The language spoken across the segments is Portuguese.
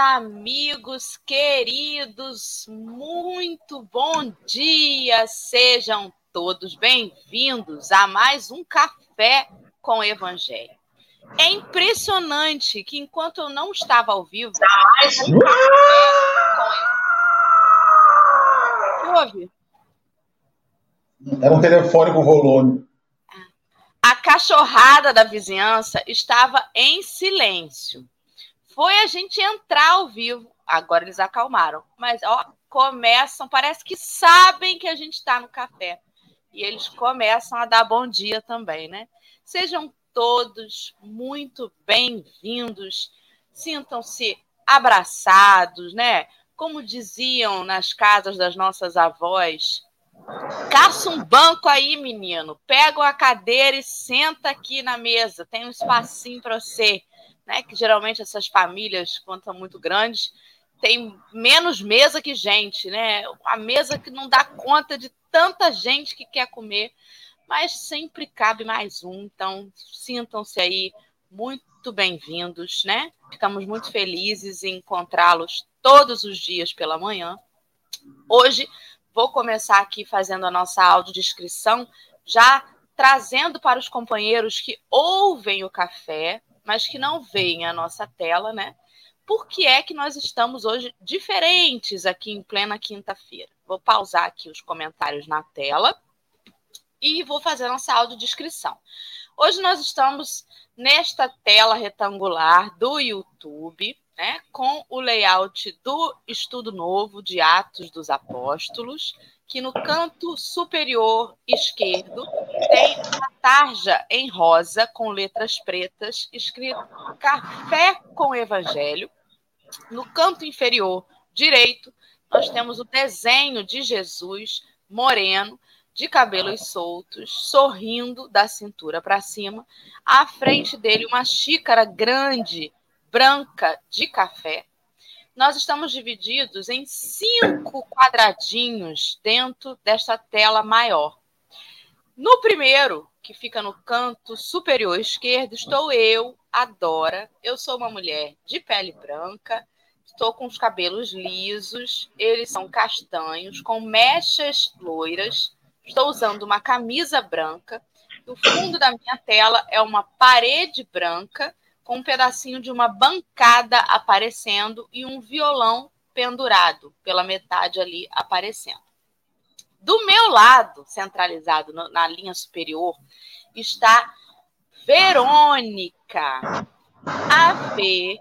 amigos queridos, muito bom dia, sejam todos bem-vindos a mais um Café com o Evangelho. É impressionante que enquanto eu não estava ao vivo. Mais um que houve? Era um telefone com volume a cachorrada da vizinhança estava em silêncio. Foi a gente entrar ao vivo. Agora eles acalmaram. Mas, ó, começam, parece que sabem que a gente está no café. E eles começam a dar bom dia também, né? Sejam todos muito bem-vindos. Sintam-se abraçados, né? Como diziam nas casas das nossas avós, Caça um banco aí, menino. Pega a cadeira e senta aqui na mesa. Tem um espacinho para você. Né? Que geralmente essas famílias, quando são muito grandes, tem menos mesa que gente, né? A mesa que não dá conta de tanta gente que quer comer, mas sempre cabe mais um. Então, sintam-se aí muito bem-vindos, né? Ficamos muito felizes em encontrá-los todos os dias pela manhã. Hoje Vou começar aqui fazendo a nossa audiodescrição, já trazendo para os companheiros que ouvem o café, mas que não veem a nossa tela, né? Por que é que nós estamos hoje diferentes aqui em plena quinta-feira? Vou pausar aqui os comentários na tela e vou fazer nossa audiodescrição. Hoje nós estamos nesta tela retangular do YouTube, né, com o layout do estudo novo de Atos dos Apóstolos, que no canto superior esquerdo tem uma tarja em rosa com letras pretas escrito Café com Evangelho. No canto inferior direito, nós temos o desenho de Jesus moreno, de cabelos soltos, sorrindo da cintura para cima. À frente dele, uma xícara grande branca de café, nós estamos divididos em cinco quadradinhos dentro desta tela maior. No primeiro, que fica no canto superior esquerdo, estou eu, a Dora. Eu sou uma mulher de pele branca, estou com os cabelos lisos, eles são castanhos, com mechas loiras. Estou usando uma camisa branca. O fundo da minha tela é uma parede branca com um pedacinho de uma bancada aparecendo e um violão pendurado pela metade ali aparecendo. Do meu lado, centralizado no, na linha superior, está Verônica. A V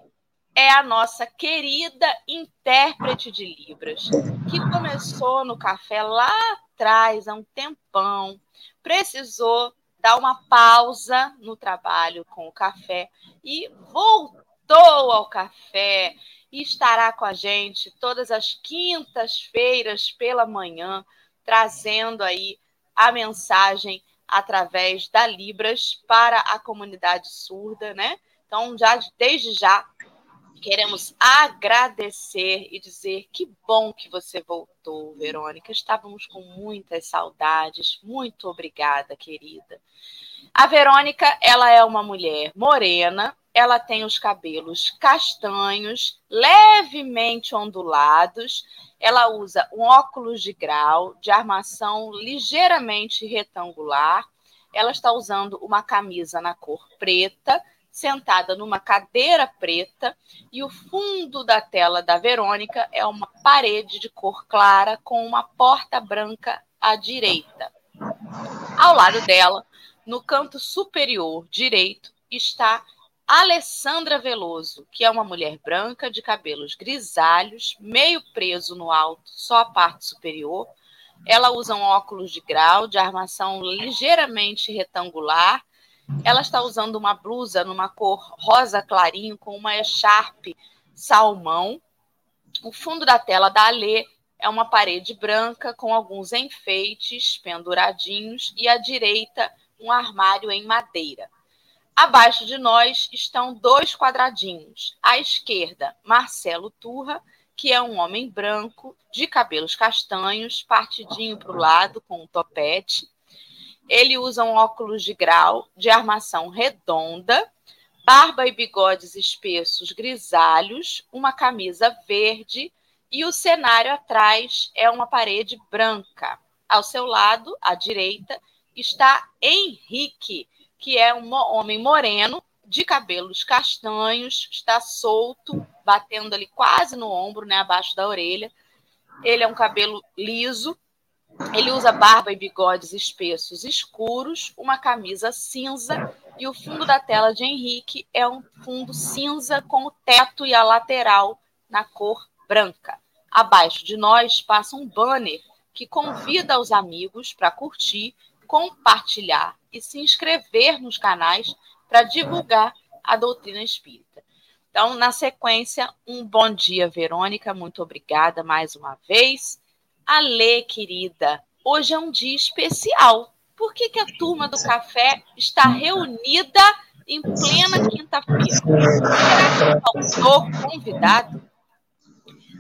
é a nossa querida intérprete de Libras, que começou no café lá atrás, há um tempão, precisou dar uma pausa no trabalho com o café e voltou ao café e estará com a gente todas as quintas-feiras pela manhã, trazendo aí a mensagem através da Libras para a comunidade surda, né? Então, já desde já Queremos agradecer e dizer que bom que você voltou, Verônica. Estávamos com muitas saudades. Muito obrigada, querida. A Verônica, ela é uma mulher morena, ela tem os cabelos castanhos, levemente ondulados. Ela usa um óculos de grau de armação ligeiramente retangular. Ela está usando uma camisa na cor preta sentada numa cadeira preta e o fundo da tela da Verônica é uma parede de cor clara com uma porta branca à direita. Ao lado dela, no canto superior direito, está Alessandra Veloso, que é uma mulher branca de cabelos grisalhos, meio preso no alto, só a parte superior. Ela usa um óculos de grau de armação ligeiramente retangular ela está usando uma blusa numa cor rosa clarinho com uma echarpe salmão. O fundo da tela da Alê é uma parede branca com alguns enfeites penduradinhos e à direita um armário em madeira. Abaixo de nós estão dois quadradinhos. À esquerda, Marcelo Turra, que é um homem branco, de cabelos castanhos, partidinho para o lado, com um topete. Ele usa um óculos de grau de armação redonda, barba e bigodes espessos grisalhos, uma camisa verde e o cenário atrás é uma parede branca. Ao seu lado, à direita, está Henrique, que é um homem moreno, de cabelos castanhos, está solto, batendo ali quase no ombro, né, abaixo da orelha. Ele é um cabelo liso, ele usa barba e bigodes espessos escuros, uma camisa cinza e o fundo da tela de Henrique é um fundo cinza com o teto e a lateral na cor branca. Abaixo de nós passa um banner que convida os amigos para curtir, compartilhar e se inscrever nos canais para divulgar a doutrina espírita. Então, na sequência, um bom dia, Verônica. Muito obrigada mais uma vez. Alê, querida, hoje é um dia especial. Por que, que a turma do café está reunida em plena quinta-feira? Será que faltou convidado?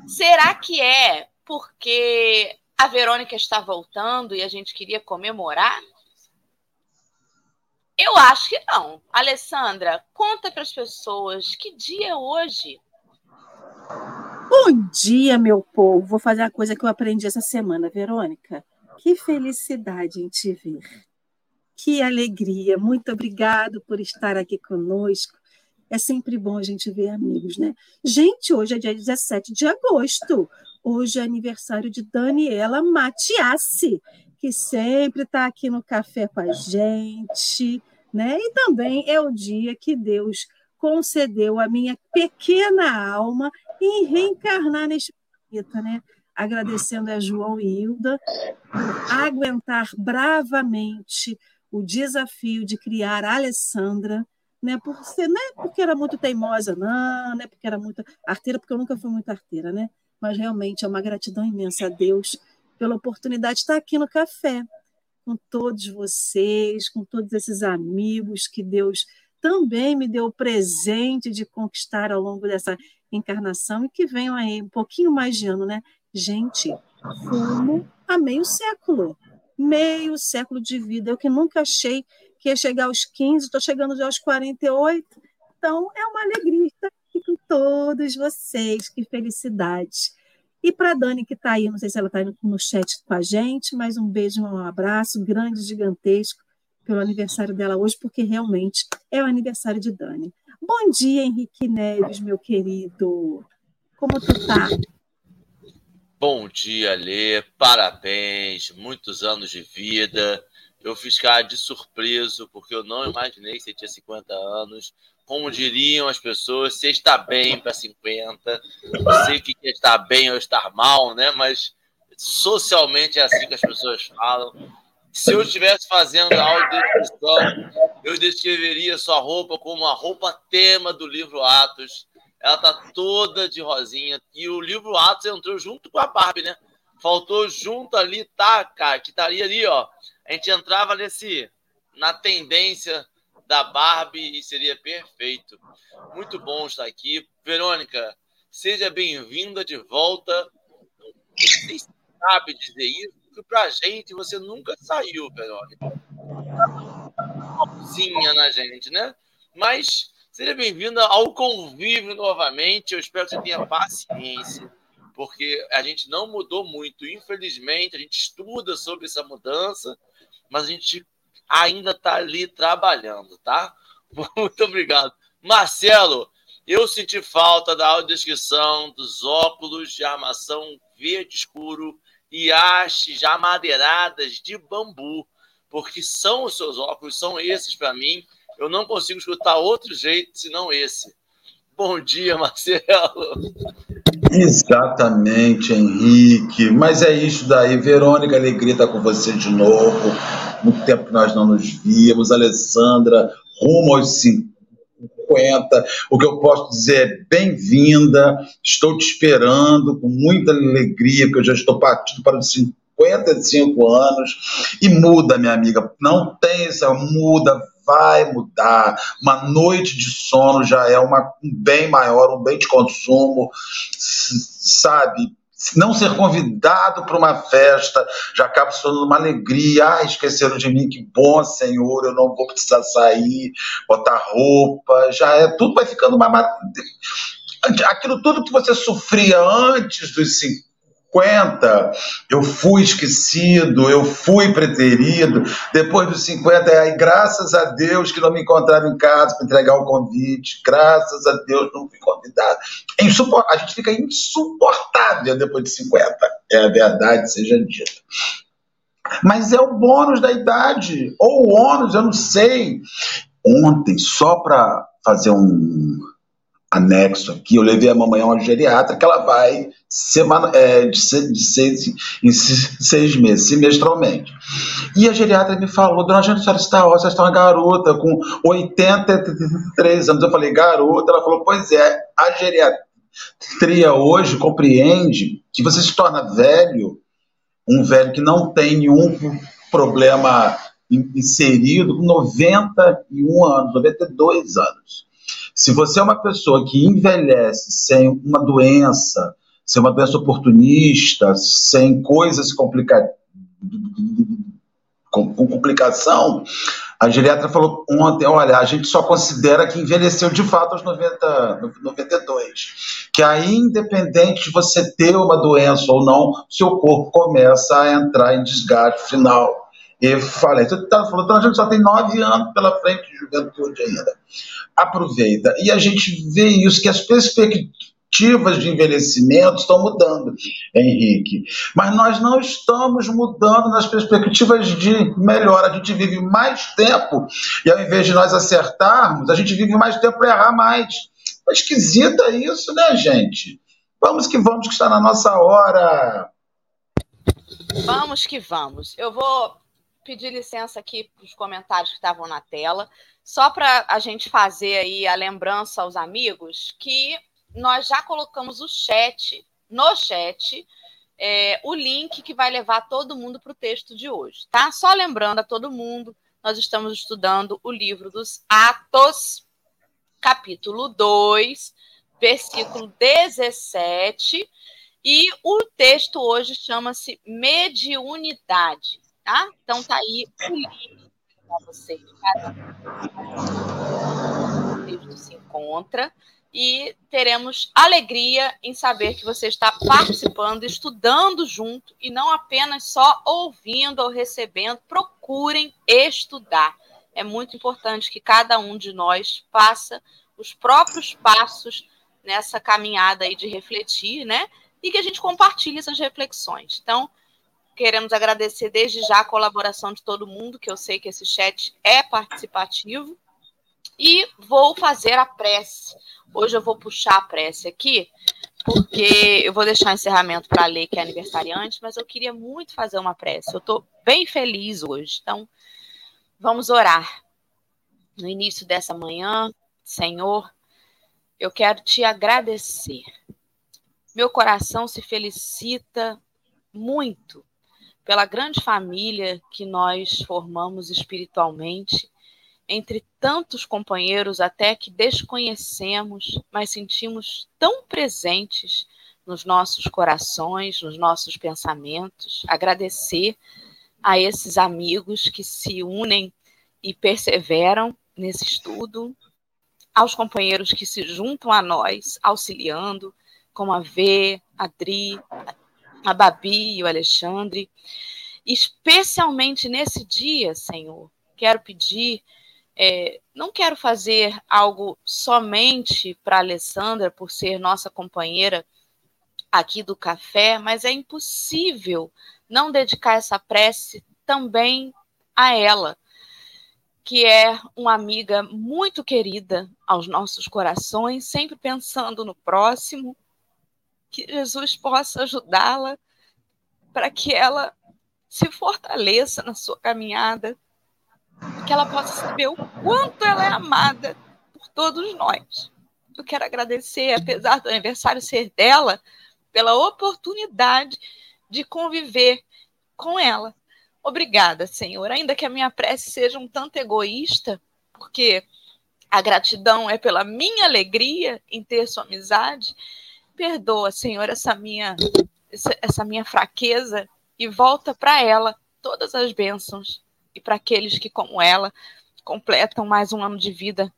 Será que é porque a Verônica está voltando e a gente queria comemorar? Eu acho que não. Alessandra, conta para as pessoas que dia é hoje. Bom dia, meu povo. Vou fazer a coisa que eu aprendi essa semana, Verônica. Que felicidade em te ver. Que alegria. Muito obrigado por estar aqui conosco. É sempre bom a gente ver amigos, né? Gente, hoje é dia 17 de agosto. Hoje é aniversário de Daniela Matiassi, que sempre está aqui no café com a gente, né? E também é o dia que Deus concedeu a minha pequena alma em reencarnar neste planeta, né? Agradecendo a João e Hilda por aguentar bravamente o desafio de criar a Alessandra, né? Por ser, não é porque era muito teimosa, não, não é porque era muito arteira, porque eu nunca fui muito arteira, né? Mas realmente é uma gratidão imensa a Deus pela oportunidade de estar aqui no café com todos vocês, com todos esses amigos que Deus também me deu o presente de conquistar ao longo dessa encarnação e que venham aí um pouquinho mais de ano, né? Gente, fumo há meio século, meio século de vida. Eu que nunca achei que ia chegar aos 15, estou chegando já aos 48. Então, é uma alegria estar aqui com todos vocês. Que felicidade. E para a Dani, que está aí, não sei se ela está no chat com a gente, mas um beijo, um abraço grande, gigantesco, pelo aniversário dela hoje, porque realmente é o aniversário de Dani. Bom dia, Henrique Neves, meu querido. Como tu tá? Bom dia, Lê. Parabéns, muitos anos de vida. Eu fiz cara de surpreso, porque eu não imaginei que você tinha 50 anos. Como diriam as pessoas, você está bem para 50. Não sei o que é estar bem ou estar mal, né? Mas socialmente é assim que as pessoas falam. Se eu estivesse fazendo a audiodescrição, eu descreveria sua roupa como a roupa tema do livro Atos. Ela tá toda de rosinha. E o livro Atos entrou junto com a Barbie, né? Faltou junto ali, tá, cara, que estaria ali, ó. A gente entrava nesse na tendência da Barbie e seria perfeito. Muito bom estar aqui. Verônica, seja bem-vinda de volta. Se sabe dizer isso, porque pra gente você nunca saiu, Verônica. Uma na gente, né? Mas seja bem-vinda ao convívio novamente. Eu espero que você tenha paciência porque a gente não mudou muito. Infelizmente, a gente estuda sobre essa mudança, mas a gente ainda está ali trabalhando, tá? Muito obrigado. Marcelo, eu senti falta da audiodescrição dos óculos de armação verde escuro e hastes já madeiradas de bambu, porque são os seus óculos, são esses para mim. Eu não consigo escutar outro jeito senão esse. Bom dia, Marcelo. Exatamente, Henrique. Mas é isso daí. Verônica, alegria estar com você de novo. Muito tempo que nós não nos víamos. Alessandra, rumo aos 50. O que eu posso dizer é bem-vinda. Estou te esperando com muita alegria, porque eu já estou partindo para os 55 anos. E muda, minha amiga. Não tem essa muda, vai mudar. Uma noite de sono já é uma, um bem maior, um bem de consumo, sabe? Não ser convidado para uma festa já acaba se tornando uma alegria. Ah, esqueceram de mim, que bom, Senhor, eu não vou precisar sair, botar roupa, já é, tudo vai ficando uma. Aquilo tudo que você sofria antes dos 50 50, eu fui esquecido, eu fui preterido. Depois dos 50, é aí, graças a Deus que não me encontraram em casa para entregar o convite. Graças a Deus não fui convidado. É a gente fica insuportável depois de 50. É a verdade, seja dita. Mas é o bônus da idade, ou o ônus, eu não sei. Ontem, só para fazer um anexo aqui, eu levei a mamãe a uma geriatra que ela vai semana, é, de, seis, de seis, em seis meses, semestralmente. E a geriatra me falou, dona Jane, a senhora está ótima, está uma garota com 83 anos. Eu falei, garota? Ela falou, pois é, a geriatria hoje compreende que você se torna velho, um velho que não tem nenhum problema inserido com 91 anos, 92 anos. Se você é uma pessoa que envelhece sem uma doença, sem uma doença oportunista, sem coisas complicadas, com, com, complicação, a geriatra falou ontem, olha, a gente só considera que envelheceu de fato aos 90, 92. Que aí, independente de você ter uma doença ou não, seu corpo começa a entrar em desgaste final. E falei, você está falando, então a gente só tem nove anos pela frente de juventude ainda aproveita. E a gente vê isso, que as perspectivas de envelhecimento estão mudando, Henrique. Mas nós não estamos mudando nas perspectivas de melhora. A gente vive mais tempo e ao invés de nós acertarmos, a gente vive mais tempo para errar mais. É esquisita isso, né, gente? Vamos que vamos, que está na nossa hora. Vamos que vamos. Eu vou pedir licença aqui para os comentários que estavam na tela, só para a gente fazer aí a lembrança aos amigos que nós já colocamos o chat, no chat, é, o link que vai levar todo mundo para o texto de hoje, tá? Só lembrando a todo mundo, nós estamos estudando o livro dos Atos, capítulo 2, versículo 17, e o texto hoje chama-se Mediunidade tá? Então tá aí o link para você. Cada livro se encontra e teremos alegria em saber que você está participando, estudando junto e não apenas só ouvindo ou recebendo. Procurem estudar. É muito importante que cada um de nós faça os próprios passos nessa caminhada aí de refletir, né? E que a gente compartilhe essas reflexões. Então, Queremos agradecer desde já a colaboração de todo mundo, que eu sei que esse chat é participativo. E vou fazer a prece. Hoje eu vou puxar a prece aqui, porque eu vou deixar o encerramento para a Lei, que é aniversariante, mas eu queria muito fazer uma prece. Eu estou bem feliz hoje. Então, vamos orar. No início dessa manhã, Senhor, eu quero te agradecer. Meu coração se felicita muito pela grande família que nós formamos espiritualmente, entre tantos companheiros até que desconhecemos, mas sentimos tão presentes nos nossos corações, nos nossos pensamentos. Agradecer a esses amigos que se unem e perseveram nesse estudo, aos companheiros que se juntam a nós, auxiliando, como a V, a Dri, a Babi e o Alexandre. Especialmente nesse dia, Senhor, quero pedir, é, não quero fazer algo somente para a Alessandra, por ser nossa companheira aqui do café, mas é impossível não dedicar essa prece também a ela, que é uma amiga muito querida aos nossos corações, sempre pensando no próximo, que Jesus possa ajudá-la para que ela se fortaleça na sua caminhada, que ela possa saber o quanto ela é amada por todos nós. Eu quero agradecer, apesar do aniversário ser dela, pela oportunidade de conviver com ela. Obrigada, Senhor. Ainda que a minha prece seja um tanto egoísta, porque a gratidão é pela minha alegria em ter sua amizade, Perdoa, Senhor, essa minha essa minha fraqueza e volta para ela todas as bênçãos e para aqueles que, como ela, completam mais um ano de vida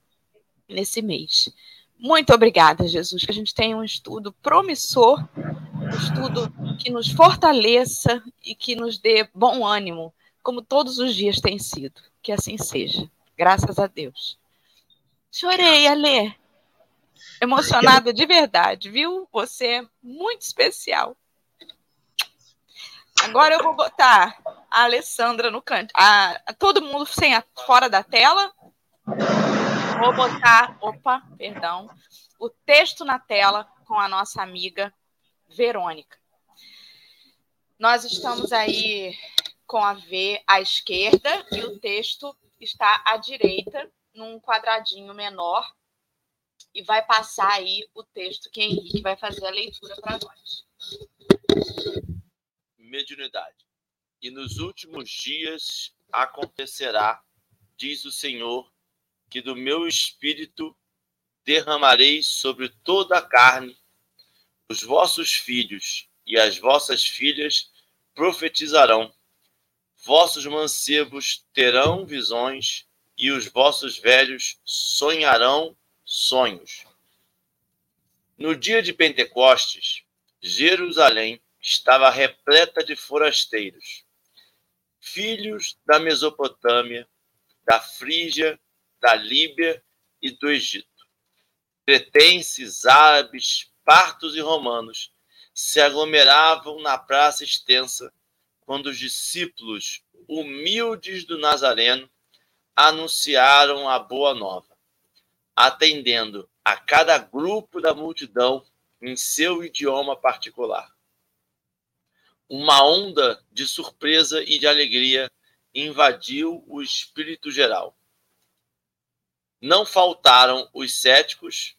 nesse mês. Muito obrigada, Jesus, que a gente tenha um estudo promissor, um estudo que nos fortaleça e que nos dê bom ânimo, como todos os dias tem sido. Que assim seja. Graças a Deus. Chorei, Alê. Emocionada de verdade, viu? Você é muito especial. Agora eu vou botar a Alessandra no canto. A, a todo mundo sem a, fora da tela. Vou botar, opa, perdão, o texto na tela com a nossa amiga Verônica. Nós estamos aí com a V à esquerda e o texto está à direita, num quadradinho menor, e vai passar aí o texto que Henrique vai fazer a leitura para nós mediunidade. E nos últimos dias acontecerá, diz o Senhor, que do meu espírito derramarei sobre toda a carne. Os vossos filhos e as vossas filhas profetizarão. Vossos mancebos terão visões e os vossos velhos sonharão sonhos. No dia de Pentecostes, Jerusalém estava repleta de forasteiros, filhos da Mesopotâmia, da Frígia, da Líbia e do Egito. Cretenses, árabes, partos e romanos se aglomeravam na praça extensa quando os discípulos humildes do Nazareno anunciaram a boa nova, atendendo a cada grupo da multidão em seu idioma particular uma onda de surpresa e de alegria invadiu o espírito geral. Não faltaram os céticos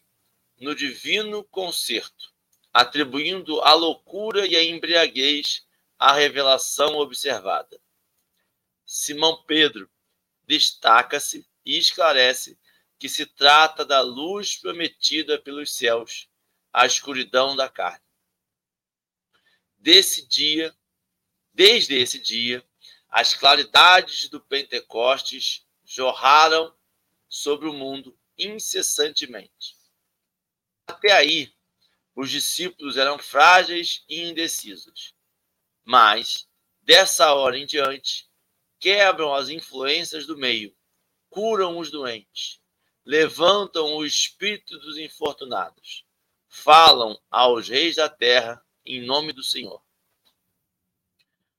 no divino concerto, atribuindo a loucura e a embriaguez à revelação observada. Simão Pedro destaca-se e esclarece que se trata da luz prometida pelos céus à escuridão da carne desse dia, desde esse dia, as claridades do Pentecostes jorraram sobre o mundo incessantemente. Até aí, os discípulos eram frágeis e indecisos. Mas, dessa hora em diante, quebram as influências do meio, curam os doentes, levantam o espírito dos infortunados, falam aos reis da terra em nome do Senhor.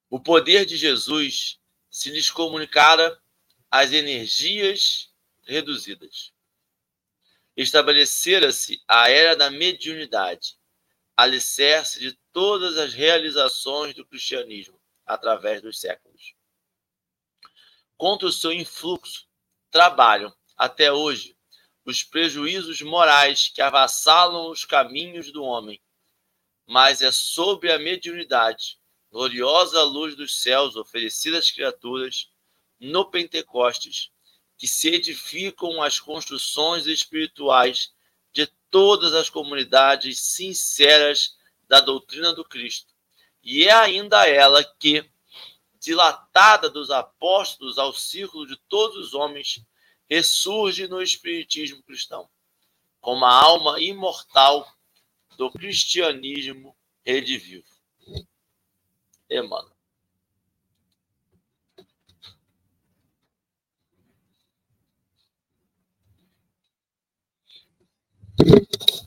O poder de Jesus se lhes comunicara as energias reduzidas. Estabelecera-se a era da mediunidade, alicerce de todas as realizações do cristianismo através dos séculos. Contra o seu influxo, trabalham até hoje os prejuízos morais que avassalam os caminhos do homem mas é sobre a mediunidade, gloriosa luz dos céus oferecida às criaturas no Pentecostes, que se edificam as construções espirituais de todas as comunidades sinceras da doutrina do Cristo. E é ainda ela que, dilatada dos apóstolos ao círculo de todos os homens, ressurge no Espiritismo cristão, como a alma imortal do cristianismo redivivo. Emmanuel.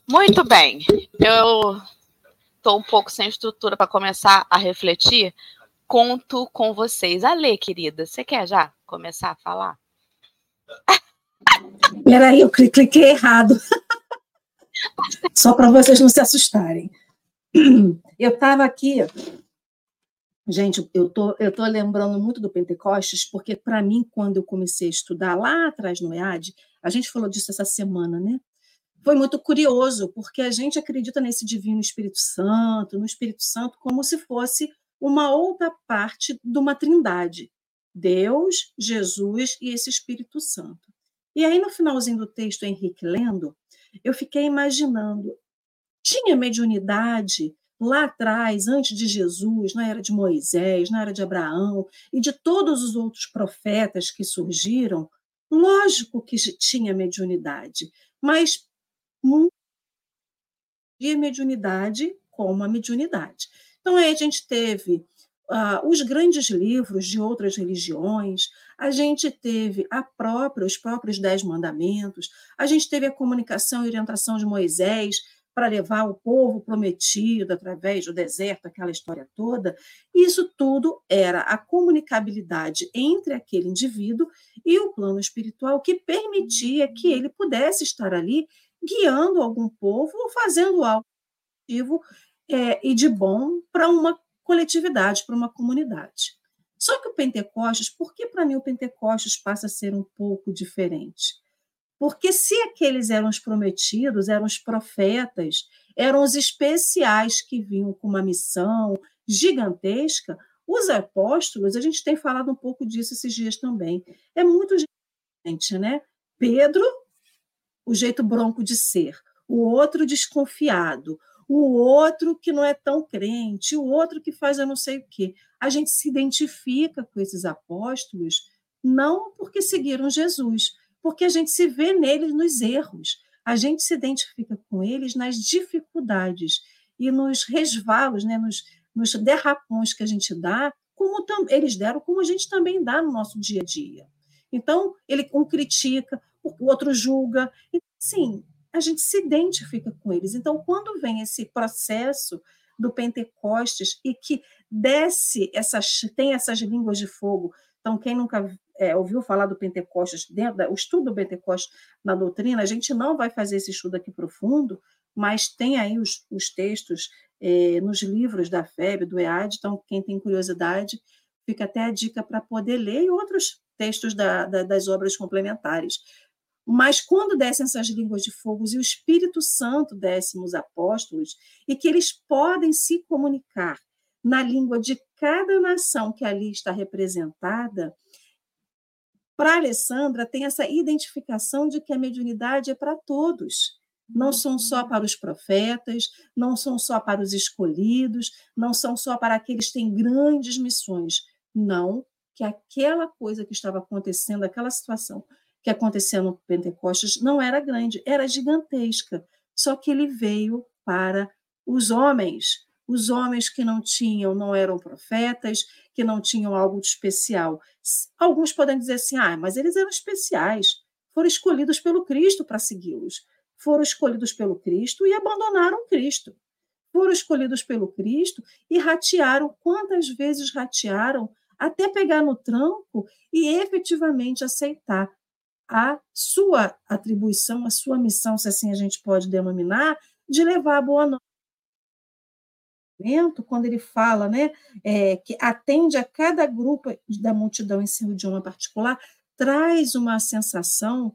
Muito bem. Eu estou um pouco sem estrutura para começar a refletir. Conto com vocês. Ale, querida, você quer já começar a falar? Peraí, eu cliquei errado. Só para vocês não se assustarem. Eu estava aqui. Gente, eu tô, eu tô lembrando muito do Pentecostes, porque para mim, quando eu comecei a estudar lá atrás no EAD, a gente falou disso essa semana, né? Foi muito curioso, porque a gente acredita nesse divino Espírito Santo, no Espírito Santo, como se fosse uma outra parte de uma trindade: Deus, Jesus e esse Espírito Santo. E aí, no finalzinho do texto, Henrique lendo, eu fiquei imaginando, tinha mediunidade lá atrás, antes de Jesus, na era de Moisés, na era de Abraão e de todos os outros profetas que surgiram, lógico que tinha mediunidade, mas de mediunidade como a mediunidade. Então, aí a gente teve uh, os grandes livros de outras religiões, a gente teve a própria, os próprios Dez Mandamentos, a gente teve a comunicação e orientação de Moisés, para levar o povo prometido através do deserto, aquela história toda. Isso tudo era a comunicabilidade entre aquele indivíduo e o plano espiritual que permitia que ele pudesse estar ali guiando algum povo ou fazendo algo é, e de bom para uma coletividade, para uma comunidade. Só que o Pentecostes, por que para mim o Pentecostes passa a ser um pouco diferente? Porque se aqueles eram os prometidos, eram os profetas, eram os especiais que vinham com uma missão gigantesca, os apóstolos, a gente tem falado um pouco disso esses dias também, é muito diferente, né? Pedro, o jeito bronco de ser, o outro desconfiado, o outro que não é tão crente, o outro que faz eu não sei o quê. A gente se identifica com esses apóstolos não porque seguiram Jesus, porque a gente se vê neles nos erros, a gente se identifica com eles nas dificuldades e nos resvalos, né, nos, nos derrapões que a gente dá, como eles deram, como a gente também dá no nosso dia a dia. Então, ele um critica, o outro julga. Então, assim, a gente se identifica com eles. Então, quando vem esse processo do Pentecostes e que desce essas, tem essas línguas de fogo. Então, quem nunca é, ouviu falar do Pentecostes, dentro da, o estudo do Pentecostes na doutrina, a gente não vai fazer esse estudo aqui profundo, mas tem aí os, os textos é, nos livros da FEB, do EAD, então quem tem curiosidade, fica até a dica para poder ler e outros textos da, da, das obras complementares. Mas quando descem essas línguas de fogo e o Espírito Santo desce nos apóstolos, e que eles podem se comunicar na língua de cada nação que ali está representada, para Alessandra tem essa identificação de que a mediunidade é para todos. Não são só para os profetas, não são só para os escolhidos, não são só para aqueles que têm grandes missões. Não, que aquela coisa que estava acontecendo, aquela situação que acontecia no Pentecostes não era grande, era gigantesca. Só que ele veio para os homens, os homens que não tinham, não eram profetas, que não tinham algo de especial. Alguns podem dizer assim: ah, mas eles eram especiais, foram escolhidos pelo Cristo para segui-los. Foram escolhidos pelo Cristo e abandonaram Cristo. Foram escolhidos pelo Cristo e ratearam quantas vezes ratearam até pegar no tranco e efetivamente aceitar a sua atribuição, a sua missão, se assim a gente pode denominar, de levar a boa nova quando ele fala né, é, que atende a cada grupo da multidão em seu idioma particular, traz uma sensação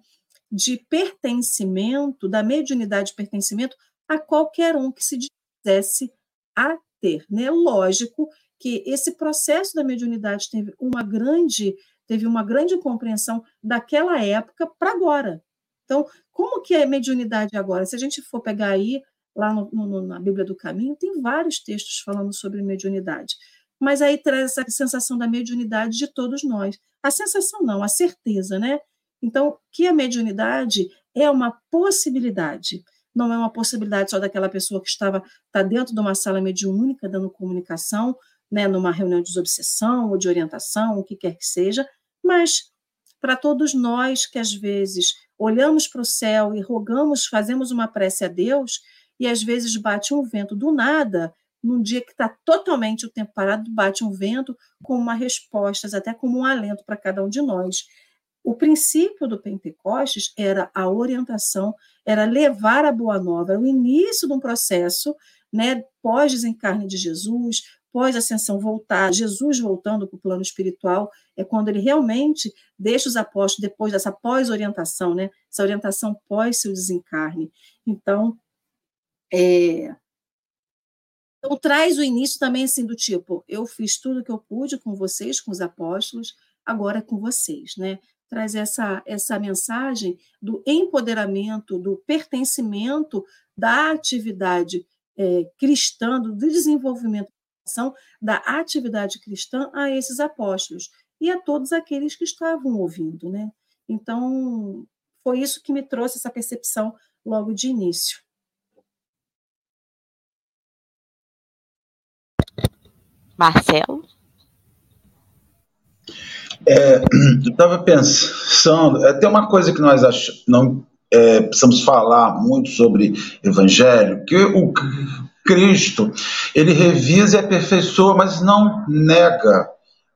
de pertencimento, da mediunidade de pertencimento a qualquer um que se dissesse a ter. Né? Lógico que esse processo da mediunidade teve uma grande, teve uma grande compreensão daquela época para agora. Então, como que é mediunidade agora? Se a gente for pegar aí lá no, no, na Bíblia do Caminho, tem vários textos falando sobre mediunidade. Mas aí traz essa sensação da mediunidade de todos nós. A sensação não, a certeza, né? Então, que a mediunidade é uma possibilidade, não é uma possibilidade só daquela pessoa que estava tá dentro de uma sala mediúnica dando comunicação, né, numa reunião de desobsessão ou de orientação, o que quer que seja, mas para todos nós que às vezes olhamos para o céu e rogamos, fazemos uma prece a Deus, e às vezes bate um vento do nada, num dia que está totalmente o tempo parado, bate um vento com uma resposta, até como um alento para cada um de nós. O princípio do Pentecostes era a orientação, era levar a boa nova, era o início de um processo, né, pós-desencarne de Jesus, pós-ascensão voltar, Jesus voltando para o plano espiritual, é quando ele realmente deixa os apóstolos depois dessa pós-orientação, né, essa orientação pós seu desencarne. Então, é... Então, traz o início também assim do tipo, eu fiz tudo o que eu pude com vocês, com os apóstolos, agora é com vocês, né? Traz essa, essa mensagem do empoderamento, do pertencimento da atividade é, cristã, do desenvolvimento da atividade cristã a esses apóstolos e a todos aqueles que estavam ouvindo, né? Então, foi isso que me trouxe essa percepção logo de início. Marcelo? É, eu estava pensando, é, tem uma coisa que nós ach, não é, precisamos falar muito sobre evangelho, que o Cristo, ele revisa e aperfeiçoa, mas não nega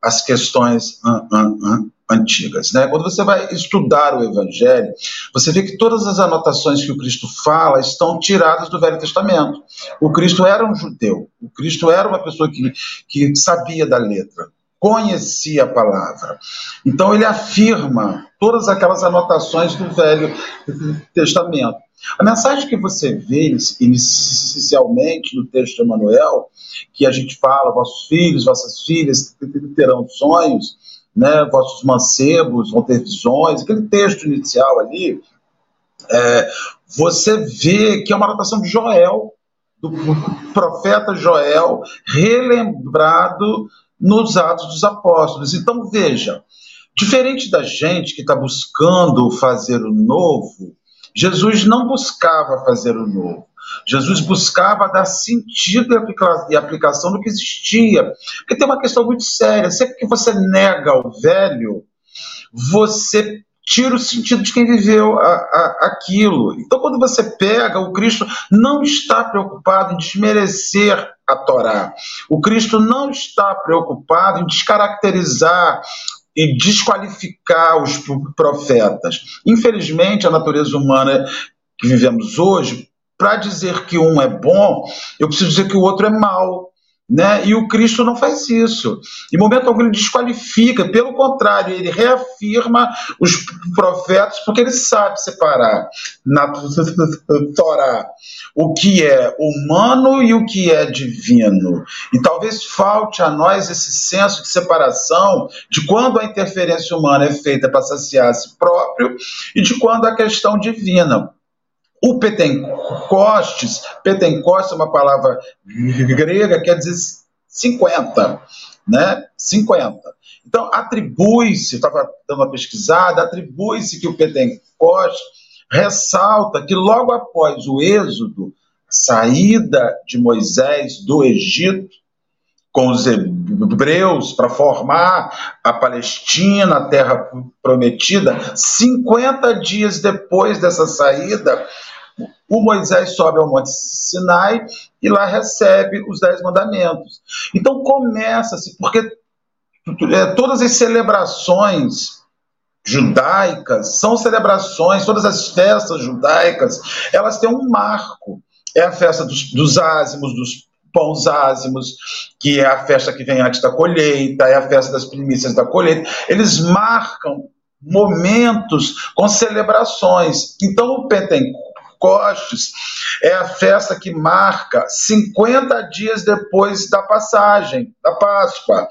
as questões an, an, an, antigas. Né? Quando você vai estudar o Evangelho, você vê que todas as anotações que o Cristo fala estão tiradas do Velho Testamento. O Cristo era um judeu, o Cristo era uma pessoa que, que sabia da letra, conhecia a palavra. Então ele afirma todas aquelas anotações do Velho Testamento. A mensagem que você vê inicialmente no texto de Emanuel, que a gente fala, vossos filhos, vossas filhas terão sonhos, né, vossos mancebos vão ter visões, aquele texto inicial ali, é, você vê que é uma anotação de Joel, do profeta Joel, relembrado nos Atos dos Apóstolos. Então, veja, diferente da gente que está buscando fazer o novo, Jesus não buscava fazer o novo. Jesus buscava dar sentido e aplicação no que existia. Porque tem uma questão muito séria: sempre que você nega o velho, você tira o sentido de quem viveu a, a, aquilo. Então, quando você pega, o Cristo não está preocupado em desmerecer a Torá. O Cristo não está preocupado em descaracterizar e desqualificar os profetas. Infelizmente, a natureza humana que vivemos hoje para dizer que um é bom, eu preciso dizer que o outro é mau. Né? E o Cristo não faz isso. Em momento algum ele desqualifica, pelo contrário, ele reafirma os profetas, porque ele sabe separar na Torá o que é humano e o que é divino. E talvez falte a nós esse senso de separação de quando a interferência humana é feita para saciar a si próprio e de quando a questão divina. O Pentecostes, Pentecostes é uma palavra grega, quer dizer 50, né? 50. Então, atribui-se, estava dando uma pesquisada, atribui-se que o Pentecostes ressalta que logo após o êxodo, saída de Moisés do Egito, com os hebreus para formar a Palestina, a terra prometida, 50 dias depois dessa saída, o Moisés sobe ao Monte Sinai e lá recebe os Dez Mandamentos. Então começa-se, porque é, todas as celebrações judaicas são celebrações, todas as festas judaicas, elas têm um marco. É a festa dos, dos ázimos, dos pães ázimos, que é a festa que vem antes da colheita, é a festa das primícias da colheita. Eles marcam momentos com celebrações. Então, o Pentecostes Pentecostes é a festa que marca 50 dias depois da passagem, da Páscoa.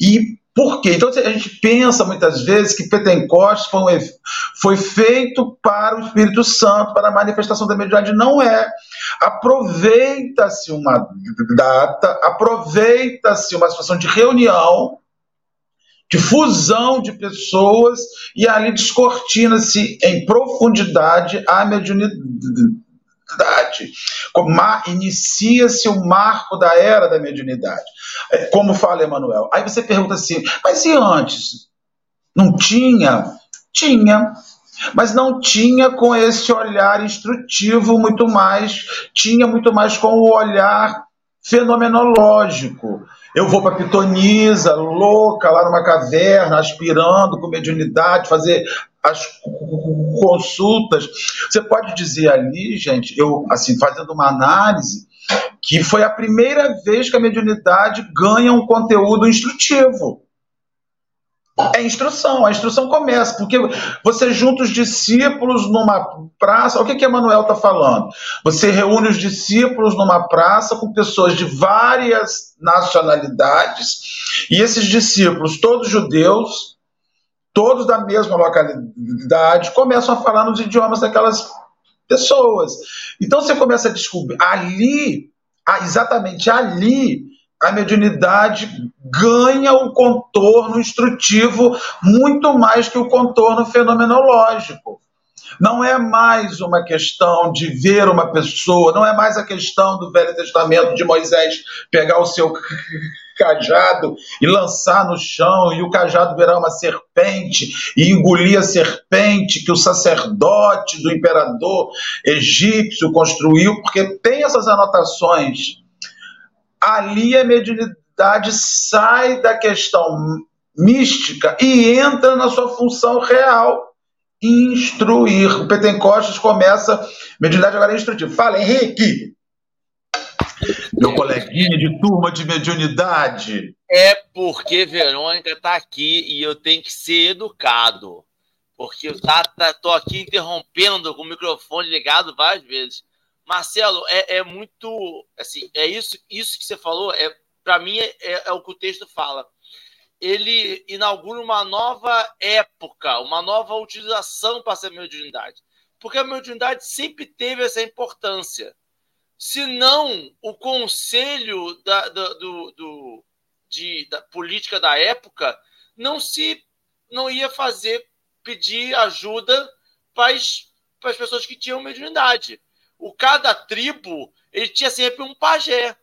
E por quê? Então a gente pensa muitas vezes que Pentecostes foi, foi feito para o Espírito Santo, para a manifestação da mediunidade. Não é. Aproveita-se uma data, aproveita-se uma situação de reunião de fusão de pessoas e ali descortina-se em profundidade a mediunidade. Inicia-se o marco da era da mediunidade, é, como fala Emmanuel. Aí você pergunta assim, mas e antes? Não tinha? Tinha, mas não tinha com esse olhar instrutivo muito mais, tinha muito mais com o olhar fenomenológico. Eu vou para Pitonisa, louca, lá numa caverna, aspirando com mediunidade, fazer as consultas. Você pode dizer ali, gente, eu, assim, fazendo uma análise, que foi a primeira vez que a mediunidade ganha um conteúdo instrutivo. É instrução, a instrução começa, porque você junta os discípulos numa praça, o que, que Emanuel está falando? Você reúne os discípulos numa praça com pessoas de várias nacionalidades, e esses discípulos, todos judeus, todos da mesma localidade, começam a falar nos idiomas daquelas pessoas. Então você começa a descobrir, ali exatamente ali a mediunidade ganha o contorno instrutivo muito mais que o contorno fenomenológico. Não é mais uma questão de ver uma pessoa, não é mais a questão do Velho Testamento de Moisés pegar o seu cajado e lançar no chão, e o cajado virar uma serpente e engolir a serpente que o sacerdote do imperador egípcio construiu, porque tem essas anotações. Ali a mediunidade sai da questão mística e entra na sua função real instruir. O Pentecostes começa, mediunidade agora é instrutivo. Fala, Henrique! Meu coleguinha de turma de mediunidade. É porque Verônica está aqui e eu tenho que ser educado. Porque eu tá, tá, tô aqui interrompendo com o microfone ligado várias vezes. Marcelo, é, é muito. Assim, é isso, isso que você falou, é, para mim, é, é o que o texto fala ele inaugura uma nova época, uma nova utilização para essa mediunidade. Porque a mediunidade sempre teve essa importância. Se não, o conselho da, da, do, do, de, da política da época não se não ia fazer pedir ajuda para as, para as pessoas que tinham mediunidade. O cada tribo ele tinha sempre um pajé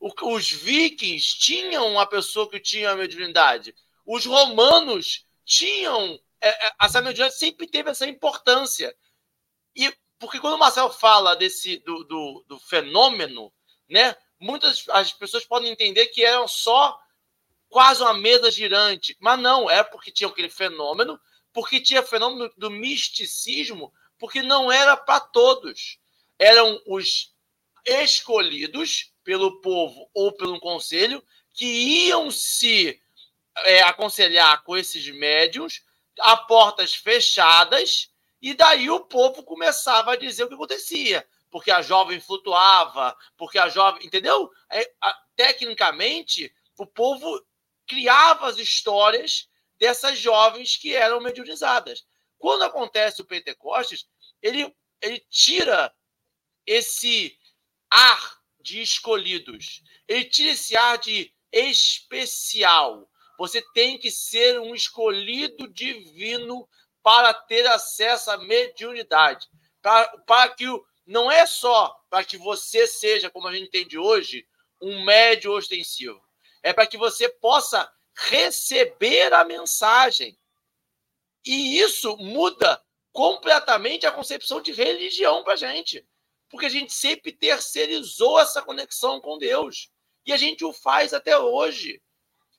os vikings tinham uma pessoa que tinha a mediunidade. Os romanos tinham. É, é, essa mediunidade sempre teve essa importância. E porque quando o Marcel fala desse do, do, do fenômeno, né, muitas as pessoas podem entender que eram só quase uma mesa girante. Mas não, é porque tinha aquele fenômeno, porque tinha fenômeno do misticismo, porque não era para todos. Eram os escolhidos pelo povo ou pelo conselho que iam se é, aconselhar com esses médiums a portas fechadas e daí o povo começava a dizer o que acontecia porque a jovem flutuava porque a jovem entendeu? É, a, tecnicamente o povo criava as histórias dessas jovens que eram mediunizadas. Quando acontece o Pentecostes ele ele tira esse ar de escolhidos. Ele tira esse ar de especial. Você tem que ser um escolhido divino para ter acesso à mediunidade. Para, para que o, não é só para que você seja, como a gente entende hoje, um médio ostensivo. É para que você possa receber a mensagem. E isso muda completamente a concepção de religião para a gente porque a gente sempre terceirizou essa conexão com Deus. E a gente o faz até hoje.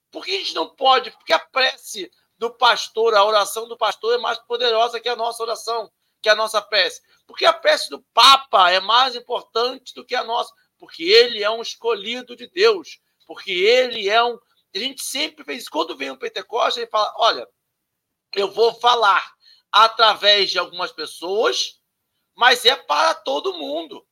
Por que a gente não pode? Porque a prece do pastor, a oração do pastor é mais poderosa que a nossa oração, que a nossa prece. Porque a prece do Papa é mais importante do que a nossa, porque ele é um escolhido de Deus, porque ele é um. A gente sempre fez isso. Quando vem um Pentecostes, ele fala: olha, eu vou falar através de algumas pessoas mas é para todo mundo.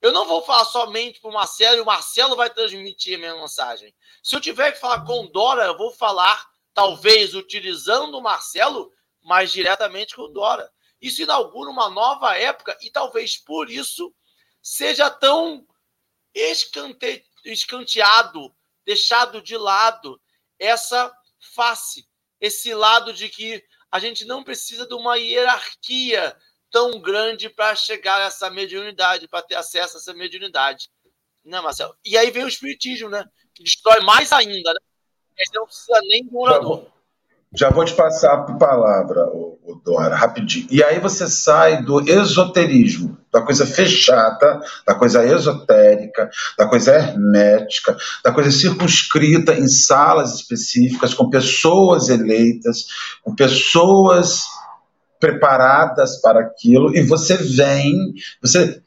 Eu não vou falar somente para o Marcelo e o Marcelo vai transmitir a minha mensagem. Se eu tiver que falar com Dora, eu vou falar, talvez utilizando o Marcelo, mas diretamente com Dora. Isso inaugura uma nova época e talvez por isso seja tão escante... escanteado, deixado de lado essa face, esse lado de que a gente não precisa de uma hierarquia tão grande para chegar a essa mediunidade, para ter acesso a essa mediunidade. Né, Marcelo? E aí vem o espiritismo, né? Que destrói mais ainda, né? Ele não precisa nem do orador. Já vou te passar a palavra, o Dora, rapidinho. E aí você sai do esoterismo, da coisa fechada, da coisa esotérica, da coisa hermética, da coisa circunscrita em salas específicas, com pessoas eleitas, com pessoas preparadas para aquilo e você vem, você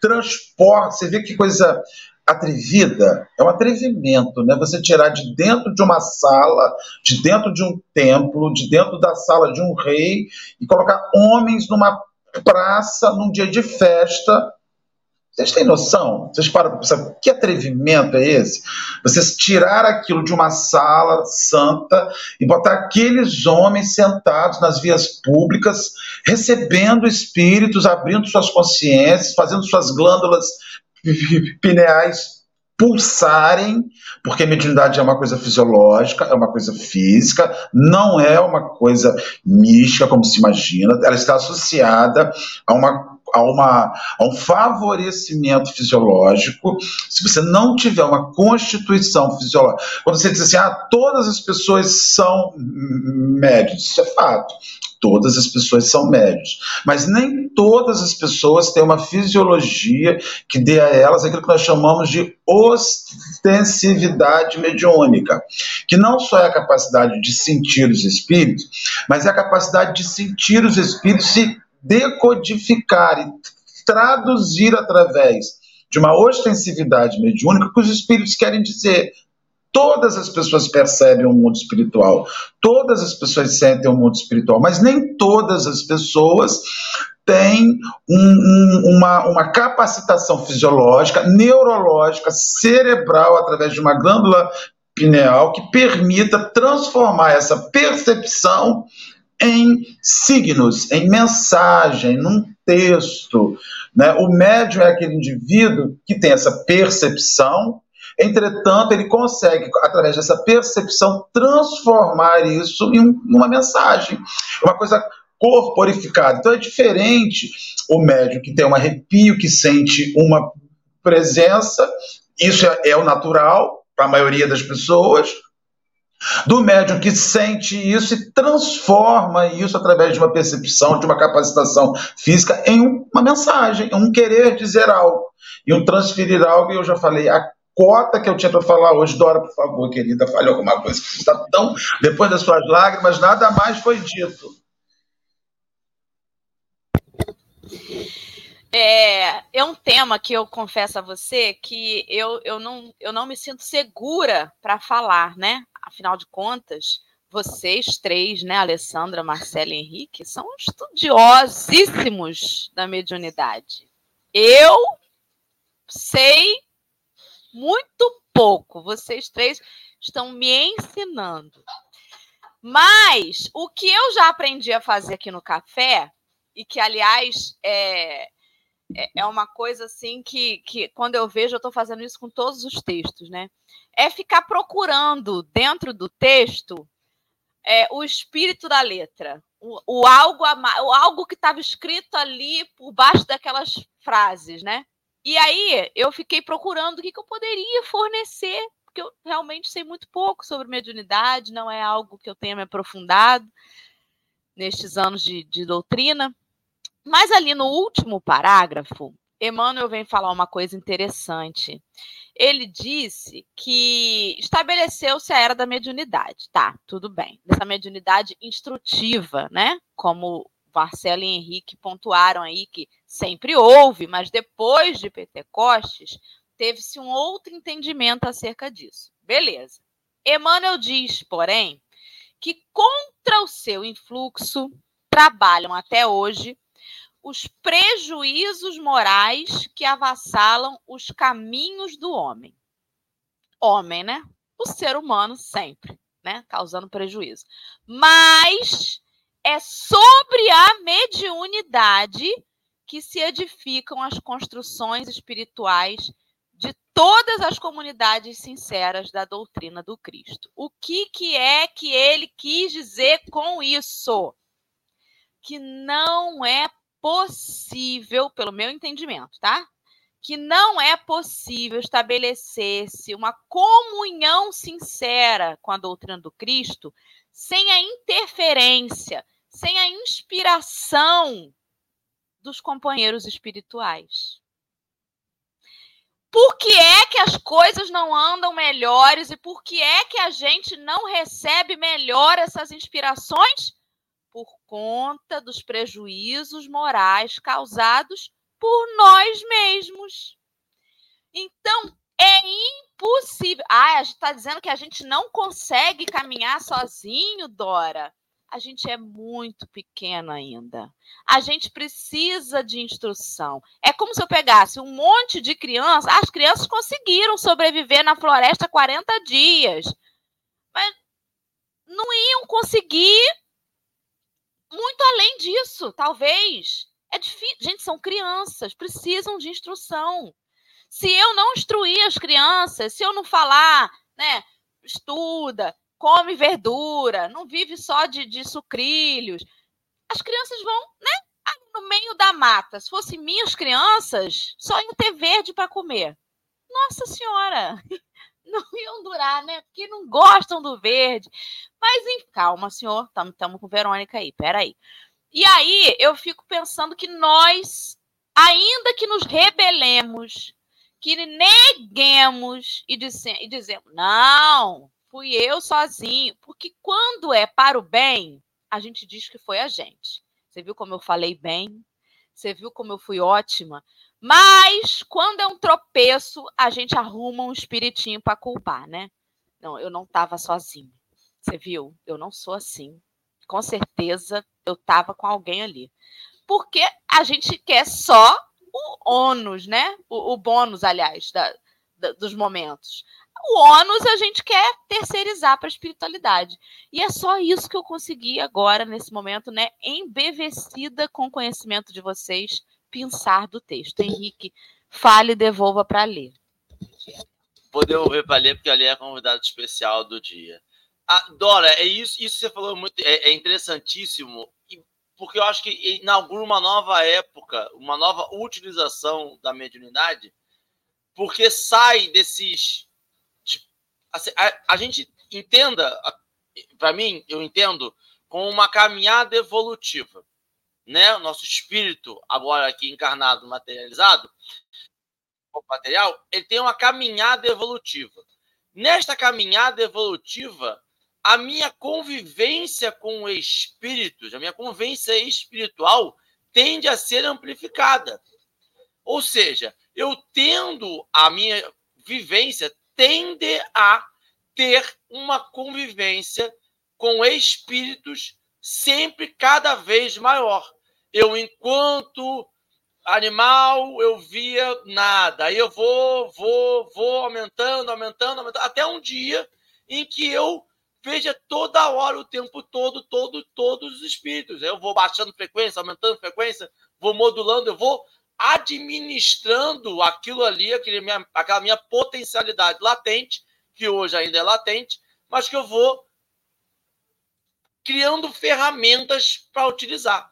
transporta, você vê que coisa atrevida, é um atrevimento, né? Você tirar de dentro de uma sala, de dentro de um templo, de dentro da sala de um rei e colocar homens numa praça num dia de festa vocês têm noção? Vocês param para pensar, que atrevimento é esse? Você tirar aquilo de uma sala santa e botar aqueles homens sentados nas vias públicas, recebendo espíritos, abrindo suas consciências, fazendo suas glândulas pineais pulsarem, porque mediunidade é uma coisa fisiológica, é uma coisa física, não é uma coisa mística, como se imagina, ela está associada a uma a, uma, a um favorecimento fisiológico, se você não tiver uma constituição fisiológica, quando você diz assim, ah, todas as pessoas são médios, isso é fato. Todas as pessoas são médios, mas nem todas as pessoas têm uma fisiologia que dê a elas aquilo que nós chamamos de ostensividade mediúnica, que não só é a capacidade de sentir os espíritos, mas é a capacidade de sentir os espíritos se decodificar e traduzir através de uma ostensividade mediúnica que os espíritos querem dizer. Todas as pessoas percebem o mundo espiritual, todas as pessoas sentem o mundo espiritual, mas nem todas as pessoas têm um, um, uma, uma capacitação fisiológica, neurológica, cerebral, através de uma glândula pineal que permita transformar essa percepção em signos, em mensagem, num texto. Né? O médium é aquele indivíduo que tem essa percepção, entretanto, ele consegue, através dessa percepção, transformar isso em, uma mensagem, uma coisa corporificada. Então é diferente o médium que tem um arrepio, que sente uma presença, isso é, é o natural para a maioria das pessoas, do médium que sente isso e transforma isso através de uma percepção, de uma capacitação física em uma mensagem, um querer dizer algo e um transferir algo. E eu já falei, a cota que eu tinha para falar hoje, Dora, por favor, querida, fale alguma coisa. Está tão depois das suas lágrimas, nada mais foi dito. É, é um tema que eu confesso a você que eu, eu, não, eu não me sinto segura para falar, né? Afinal de contas, vocês três, né, Alessandra, Marcela e Henrique, são estudiosíssimos da mediunidade. Eu sei muito pouco. Vocês três estão me ensinando. Mas o que eu já aprendi a fazer aqui no café, e que, aliás, é, é, é uma coisa assim que, que quando eu vejo, eu estou fazendo isso com todos os textos, né? É ficar procurando dentro do texto é, o espírito da letra, o, o algo, o algo que estava escrito ali por baixo daquelas frases, né? E aí eu fiquei procurando o que, que eu poderia fornecer, porque eu realmente sei muito pouco sobre mediunidade, não é algo que eu tenha me aprofundado nestes anos de, de doutrina. Mas ali no último parágrafo, Emmanuel vem falar uma coisa interessante. Ele disse que estabeleceu-se a era da mediunidade. Tá, tudo bem. Dessa mediunidade instrutiva, né? Como Marcelo e Henrique pontuaram aí que sempre houve, mas depois de Pentecostes, teve-se um outro entendimento acerca disso. Beleza. Emmanuel diz, porém, que contra o seu influxo trabalham até hoje os prejuízos morais que avassalam os caminhos do homem. Homem, né? O ser humano sempre, né? Causando prejuízo. Mas é sobre a mediunidade que se edificam as construções espirituais de todas as comunidades sinceras da doutrina do Cristo. O que, que é que ele quis dizer com isso? Que não é possível, pelo meu entendimento, tá? Que não é possível estabelecer-se uma comunhão sincera com a doutrina do Cristo sem a interferência, sem a inspiração dos companheiros espirituais. Por que é que as coisas não andam melhores e por que é que a gente não recebe melhor essas inspirações? Conta dos prejuízos morais causados por nós mesmos. Então, é impossível. Ah, a gente está dizendo que a gente não consegue caminhar sozinho, Dora. A gente é muito pequeno ainda. A gente precisa de instrução. É como se eu pegasse um monte de crianças. As crianças conseguiram sobreviver na floresta 40 dias. Mas não iam conseguir muito além disso, talvez. É difícil. Gente, são crianças, precisam de instrução. Se eu não instruir as crianças, se eu não falar, né, estuda, come verdura, não vive só de, de sucrilhos, as crianças vão, né, no meio da mata. Se fossem minhas crianças, só iam ter verde para comer. Nossa Senhora! Não iam durar, né? Porque não gostam do verde. Mas, hein, calma, senhor. Estamos com Verônica aí. Peraí. E aí, eu fico pensando que nós, ainda que nos rebelemos, que neguemos e, dize, e dizemos, não, fui eu sozinho. Porque quando é para o bem, a gente diz que foi a gente. Você viu como eu falei bem? Você viu como eu fui ótima? Mas quando é um tropeço, a gente arruma um espiritinho para culpar, né? Não, eu não estava sozinho. Você viu? Eu não sou assim. Com certeza eu estava com alguém ali. Porque a gente quer só o ônus, né? O, o bônus, aliás, da, da, dos momentos. O ônus a gente quer terceirizar para a espiritualidade. E é só isso que eu consegui agora, nesse momento, né? Embevecida com o conhecimento de vocês, pensar do texto. Henrique, fale e devolva para ler. Vou devolver para ler, porque ali é a convidada especial do dia. Ah, Dora, é isso, isso que você falou muito, é, é interessantíssimo, porque eu acho que inaugura uma nova época, uma nova utilização da mediunidade, porque sai desses assim, a, a, gente entenda, para mim, eu entendo, com uma caminhada evolutiva. Né? O nosso espírito, agora aqui encarnado, materializado, material, ele tem uma caminhada evolutiva. Nesta caminhada evolutiva, a minha convivência com espíritos, a minha convivência espiritual tende a ser amplificada. Ou seja, eu tendo a minha vivência tende a ter uma convivência com espíritos sempre cada vez maior. Eu, enquanto animal, eu via nada. Aí eu vou, vou, vou aumentando, aumentando, aumentando, até um dia em que eu veja toda hora, o tempo todo, todo, todos os espíritos. Eu vou baixando frequência, aumentando frequência, vou modulando, eu vou administrando aquilo ali, aquele minha, aquela minha potencialidade latente, que hoje ainda é latente, mas que eu vou criando ferramentas para utilizar.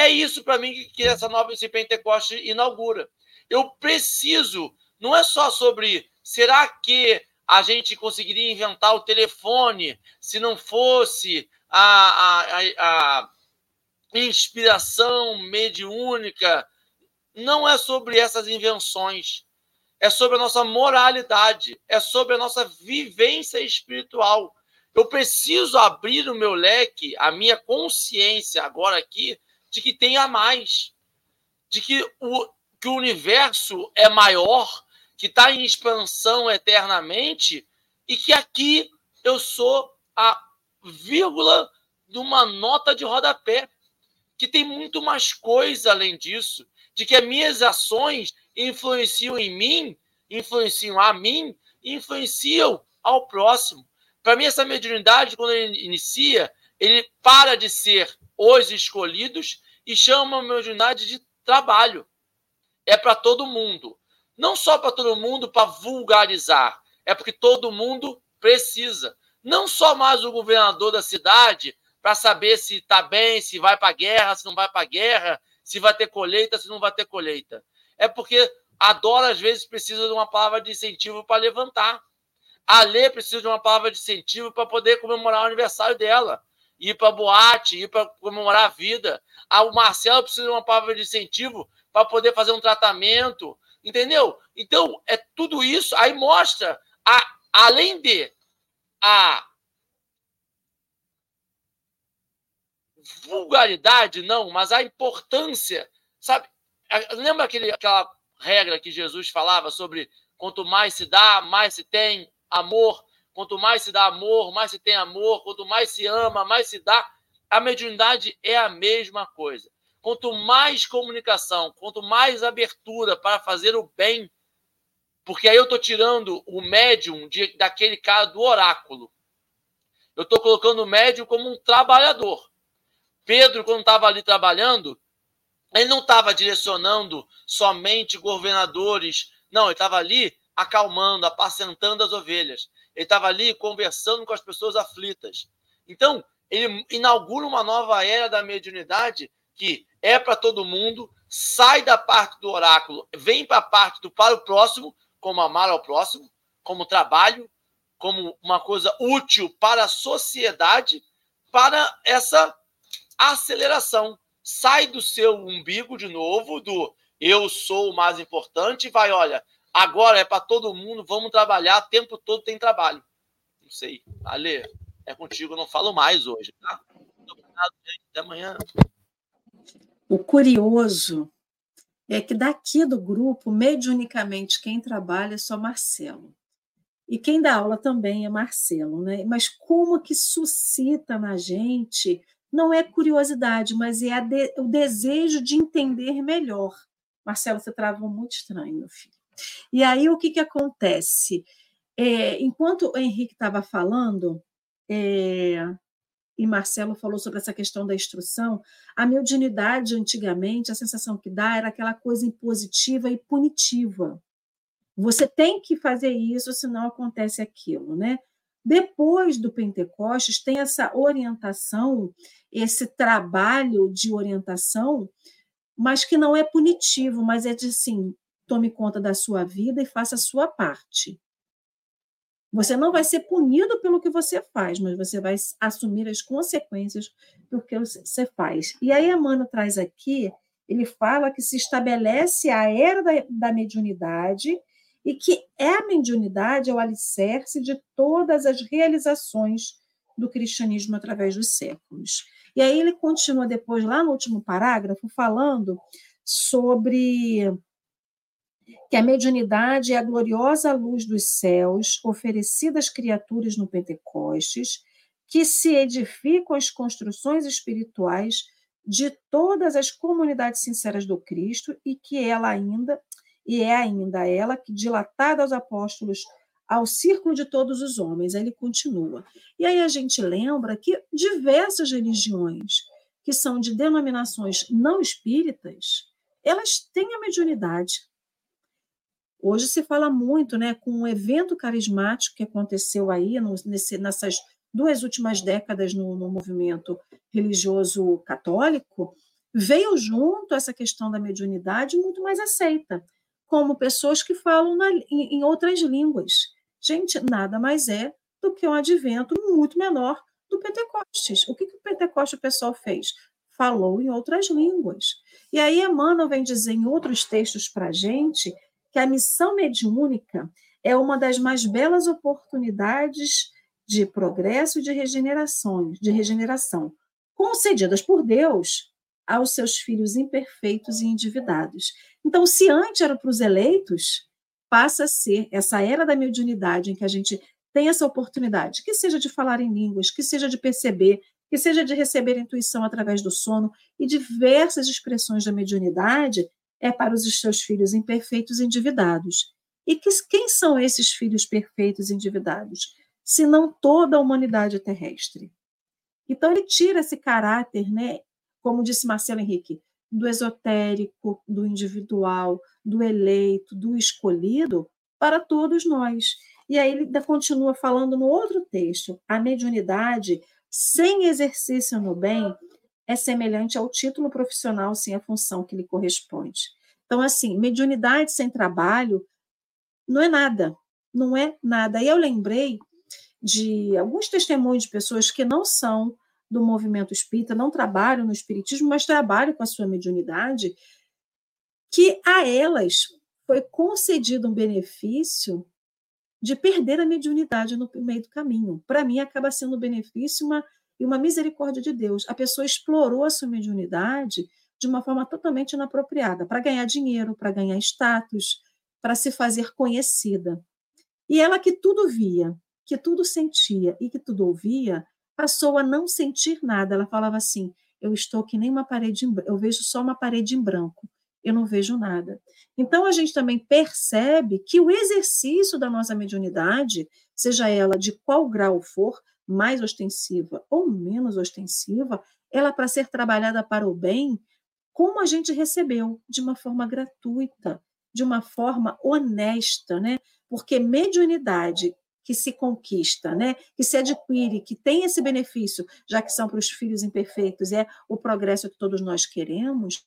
É isso para mim que essa nova esse Pentecoste inaugura. Eu preciso, não é só sobre será que a gente conseguiria inventar o telefone se não fosse a, a, a, a inspiração mediúnica não é sobre essas invenções, é sobre a nossa moralidade, é sobre a nossa vivência espiritual. Eu preciso abrir o meu leque, a minha consciência agora aqui, de que tem a mais, de que o, que o universo é maior, que está em expansão eternamente e que aqui eu sou a vírgula de uma nota de rodapé, que tem muito mais coisa além disso, de que as minhas ações influenciam em mim, influenciam a mim, influenciam ao próximo. Para mim, essa mediunidade, quando ele inicia, ele para de ser os escolhidos e chama a mediunidade de trabalho. É para todo mundo. Não só para todo mundo para vulgarizar, é porque todo mundo precisa. Não só mais o governador da cidade para saber se está bem, se vai para a guerra, se não vai para a guerra, se vai ter colheita, se não vai ter colheita. É porque a Dora, às vezes, precisa de uma palavra de incentivo para levantar. A Lê precisa de uma palavra de incentivo para poder comemorar o aniversário dela. Ir para boate, ir para comemorar a vida. Ah, o Marcelo precisa de uma palavra de incentivo para poder fazer um tratamento. Entendeu? Então, é tudo isso. Aí mostra, a, além de a vulgaridade, não, mas a importância, sabe? Lembra aquele, aquela regra que Jesus falava sobre quanto mais se dá, mais se tem amor, quanto mais se dá amor, mais se tem amor, quanto mais se ama, mais se dá. A mediunidade é a mesma coisa. Quanto mais comunicação, quanto mais abertura para fazer o bem, porque aí eu estou tirando o médium de, daquele cara do oráculo. Eu estou colocando o médium como um trabalhador. Pedro, quando estava ali trabalhando, ele não estava direcionando somente governadores Não, ele estava ali acalmando, apacentando as ovelhas. Ele estava ali conversando com as pessoas aflitas. Então, ele inaugura uma nova era da mediunidade que é para todo mundo, sai da parte do oráculo, vem para a parte do para o próximo, como amar ao próximo, como trabalho, como uma coisa útil para a sociedade, para essa aceleração. Sai do seu umbigo de novo, do eu sou o mais importante, vai, olha, agora é para todo mundo, vamos trabalhar, o tempo todo tem trabalho. Não sei. Ale, é contigo, eu não falo mais hoje, tá? Obrigado, gente. Até amanhã. O curioso é que daqui do grupo, mediunicamente, quem trabalha é só Marcelo. E quem dá aula também é Marcelo, né? Mas como que suscita na gente não é curiosidade, mas é de, o desejo de entender melhor. Marcelo, você travou muito estranho, meu filho. E aí o que, que acontece? É, enquanto o Henrique estava falando, é, e Marcelo falou sobre essa questão da instrução, a mediunidade, antigamente, a sensação que dá era aquela coisa impositiva e punitiva. Você tem que fazer isso, senão acontece aquilo, né? Depois do Pentecostes, tem essa orientação, esse trabalho de orientação, mas que não é punitivo, mas é de assim, tome conta da sua vida e faça a sua parte. Você não vai ser punido pelo que você faz, mas você vai assumir as consequências do que você faz. E aí, Emmanuel traz aqui, ele fala que se estabelece a era da, da mediunidade e que é a mediunidade é o alicerce de todas as realizações do cristianismo através dos séculos. E aí ele continua depois, lá no último parágrafo, falando sobre que a mediunidade é a gloriosa luz dos céus oferecida às criaturas no Pentecostes, que se edificam as construções espirituais de todas as comunidades sinceras do Cristo e que ela ainda e é ainda ela que dilatada aos apóstolos ao círculo de todos os homens. Ele continua. E aí a gente lembra que diversas religiões que são de denominações não espíritas, elas têm a mediunidade. Hoje se fala muito, né, com um evento carismático que aconteceu aí no, nesse, nessas duas últimas décadas no, no movimento religioso católico, veio junto essa questão da mediunidade muito mais aceita como pessoas que falam na, em, em outras línguas. Gente, nada mais é do que um advento muito menor do Pentecostes. O que, que o Pentecostes o pessoal fez? Falou em outras línguas. E aí Emmanuel vem dizer em outros textos para a gente que a missão mediúnica é uma das mais belas oportunidades de progresso e de regeneração, de regeneração, concedidas por Deus aos seus filhos imperfeitos e endividados. Então, se antes era para os eleitos, passa a ser essa era da mediunidade em que a gente tem essa oportunidade, que seja de falar em línguas, que seja de perceber, que seja de receber intuição através do sono e diversas expressões da mediunidade é para os seus filhos imperfeitos e endividados. E que, quem são esses filhos perfeitos e endividados? Se não toda a humanidade terrestre. Então ele tira esse caráter né, como disse Marcelo Henrique, do esotérico, do individual, do eleito, do escolhido, para todos nós. E aí ele continua falando no outro texto: a mediunidade, sem exercício no bem, é semelhante ao título profissional sem a função que lhe corresponde. Então, assim, mediunidade sem trabalho não é nada, não é nada. E eu lembrei de alguns testemunhos de pessoas que não são do movimento espírita, não trabalham no espiritismo, mas trabalham com a sua mediunidade, que a elas foi concedido um benefício de perder a mediunidade no meio do caminho. Para mim, acaba sendo um benefício uma, e uma misericórdia de Deus. A pessoa explorou a sua mediunidade de uma forma totalmente inapropriada, para ganhar dinheiro, para ganhar status, para se fazer conhecida. E ela que tudo via, que tudo sentia e que tudo ouvia, passou a não sentir nada. Ela falava assim: eu estou que nem uma parede, em, eu vejo só uma parede em branco, eu não vejo nada. Então a gente também percebe que o exercício da nossa mediunidade, seja ela de qual grau for, mais ostensiva ou menos ostensiva, ela para ser trabalhada para o bem, como a gente recebeu, de uma forma gratuita, de uma forma honesta, né? Porque mediunidade que se conquista, né? que se adquire, que tem esse benefício, já que são para os filhos imperfeitos, é o progresso que todos nós queremos.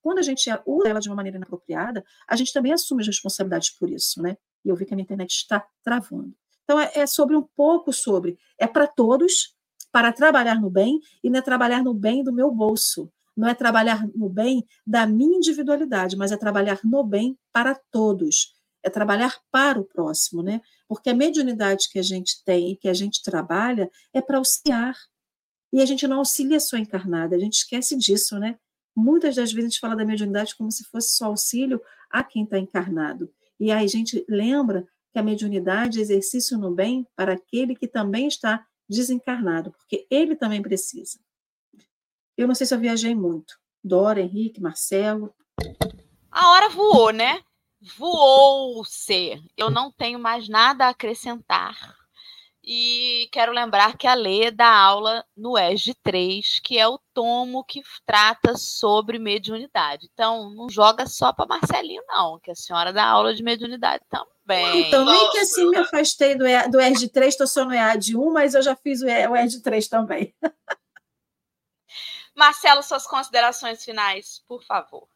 Quando a gente usa ela de uma maneira inapropriada, a gente também assume as responsabilidades por isso, né? E eu vi que a minha internet está travando. Então, é, é sobre um pouco sobre, é para todos, para trabalhar no bem, e não é trabalhar no bem do meu bolso, não é trabalhar no bem da minha individualidade, mas é trabalhar no bem para todos, é trabalhar para o próximo, né? Porque a mediunidade que a gente tem e que a gente trabalha é para auxiliar. E a gente não auxilia só encarnada, a gente esquece disso, né? Muitas das vezes a gente fala da mediunidade como se fosse só auxílio a quem está encarnado. E aí a gente lembra que a mediunidade é exercício no bem para aquele que também está desencarnado, porque ele também precisa. Eu não sei se eu viajei muito. Dora, Henrique, Marcelo. A hora voou, né? Voou-se. Eu não tenho mais nada a acrescentar. E quero lembrar que a Lê dá aula no ESG 3, que é o tomo que trata sobre mediunidade. Então, não joga só para Marcelinho, não, que a senhora dá aula de mediunidade também. Então, nem que assim me afastei do, do ESG 3, estou só no EAD 1, mas eu já fiz o ESG 3 também. Marcelo, suas considerações finais, por favor.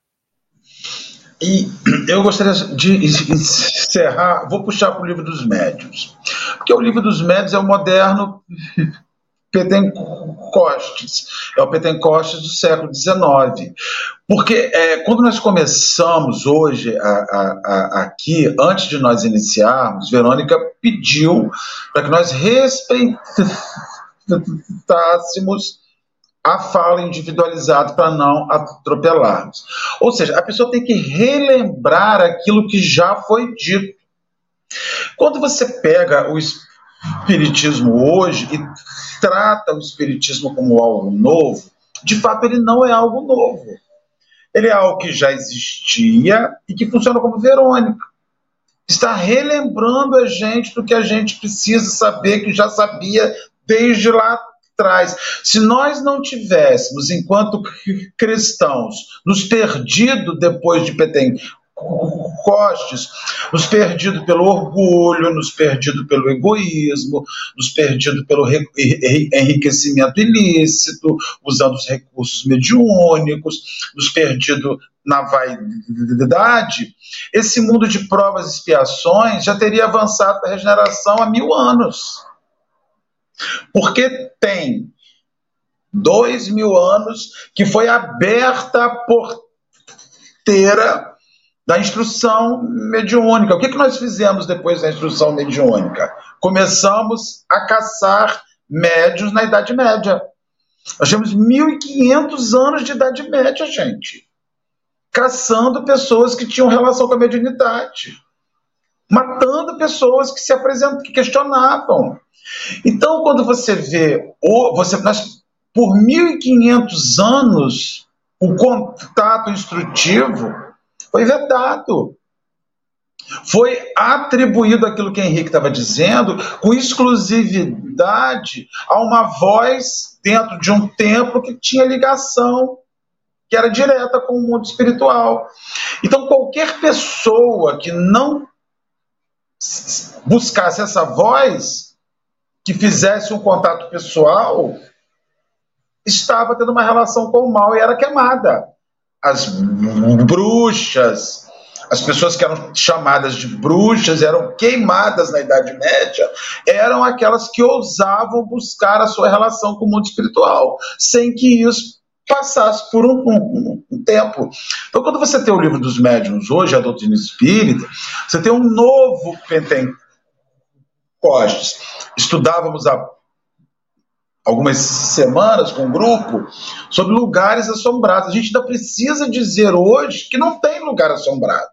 E eu gostaria de encerrar, vou puxar para o livro dos médios, porque o livro dos médios é o moderno Pentecostes, é o Pentecostes do século XIX. Porque é, quando nós começamos hoje a, a, a, aqui, antes de nós iniciarmos, Verônica pediu para que nós respeitássemos a fala individualizada para não atropelarmos. Ou seja, a pessoa tem que relembrar aquilo que já foi dito. Quando você pega o espiritismo hoje e trata o espiritismo como algo novo, de fato ele não é algo novo. Ele é algo que já existia e que funciona como Verônica. Está relembrando a gente do que a gente precisa saber, que já sabia desde lá traz. Se nós não tivéssemos, enquanto cristãos, nos perdido depois de Pentecostes, nos perdido pelo orgulho, nos perdido pelo egoísmo, nos perdido pelo enriquecimento ilícito, usando os recursos mediúnicos, nos perdido na vaidade, esse mundo de provas e expiações já teria avançado para a regeneração há mil anos. Porque tem dois mil anos que foi aberta a porteira da instrução mediúnica. O que, que nós fizemos depois da instrução mediúnica? Começamos a caçar médios na Idade Média. Nós temos 1.500 anos de Idade Média, gente. Caçando pessoas que tinham relação com a mediunidade. Matando pessoas que se apresentam, que questionavam. Então, quando você vê, você, nós, por 1.500 anos, o contato instrutivo foi vetado. Foi atribuído aquilo que Henrique estava dizendo, com exclusividade a uma voz dentro de um templo que tinha ligação, que era direta com o mundo espiritual. Então, qualquer pessoa que não buscasse essa voz, que fizesse um contato pessoal estava tendo uma relação com o mal e era queimada. As bruxas, as pessoas que eram chamadas de bruxas, eram queimadas na Idade Média, eram aquelas que ousavam buscar a sua relação com o mundo espiritual, sem que isso passasse por um, um, um, tempo. Então, quando você tem o livro dos médiuns hoje, a doutrina espírita, você tem um novo Pentecostes Costes. Estudávamos há algumas semanas com um grupo sobre lugares assombrados. A gente ainda precisa dizer hoje que não tem lugar assombrado.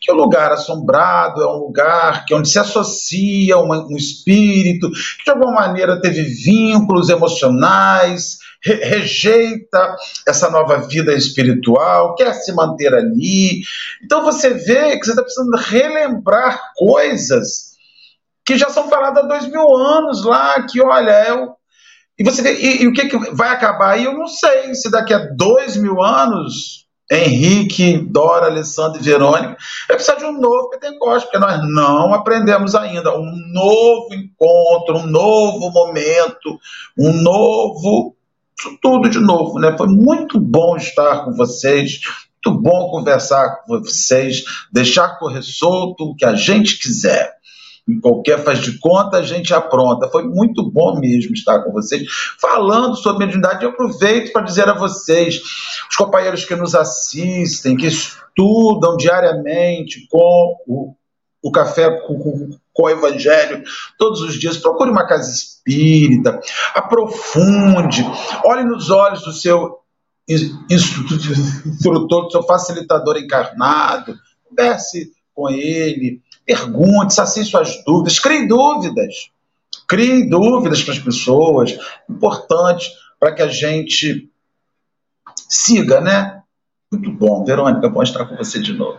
Que o lugar assombrado é um lugar que é onde se associa um espírito que de alguma maneira teve vínculos emocionais, re rejeita essa nova vida espiritual, quer se manter ali. Então você vê que você está precisando relembrar coisas que já são faladas há dois mil anos lá, que olha, é o. E você vê, e, e o que, que vai acabar aí? Eu não sei se daqui a dois mil anos Henrique, Dora, Alessandro e Verônica, é precisar de um novo Pentecoste, porque nós não aprendemos ainda. Um novo encontro, um novo momento, um novo. Tudo de novo, né? Foi muito bom estar com vocês, muito bom conversar com vocês, deixar correr solto o que a gente quiser em qualquer faz de conta, a gente apronta. Foi muito bom mesmo estar com vocês, falando sobre mediunidade. Eu aproveito para dizer a vocês, os companheiros que nos assistem, que estudam diariamente com o, o café com, com o Evangelho, todos os dias, procure uma casa espírita, aprofunde, olhe nos olhos do seu instrutor, do seu facilitador encarnado, converse com ele, Pergunte, sacie suas dúvidas, crie dúvidas. Crie dúvidas para as pessoas, importante para que a gente siga, né? Muito bom. Verônica, bom estar com você de novo.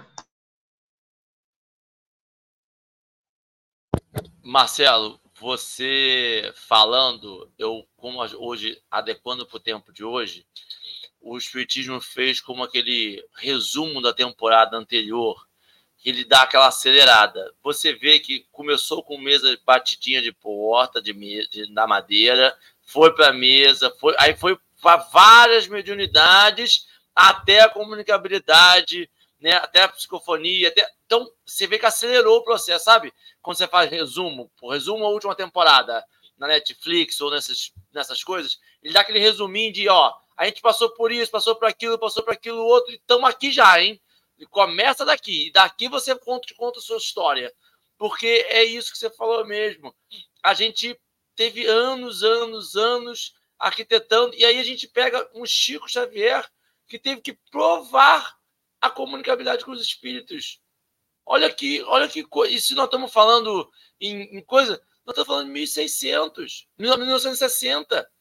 Marcelo, você falando, eu como hoje adequando para o tempo de hoje, o espiritismo fez como aquele resumo da temporada anterior que ele dá aquela acelerada. Você vê que começou com mesa batidinha de porta, de, de da madeira, foi para mesa, foi, aí foi para várias mediunidades, até a comunicabilidade, né, até a psicofonia. Até... Então, você vê que acelerou o processo, sabe? Quando você faz resumo, resumo a última temporada na Netflix ou nessas, nessas coisas, ele dá aquele resuminho de, ó, a gente passou por isso, passou por aquilo, passou por aquilo outro, e estamos aqui já, hein? E começa daqui. E daqui você conta, conta a sua história. Porque é isso que você falou mesmo. A gente teve anos, anos, anos arquitetando. E aí a gente pega um Chico Xavier que teve que provar a comunicabilidade com os espíritos. Olha aqui, olha que coisa. E se nós estamos falando em, em coisa, nós estamos falando de 1600, 1960.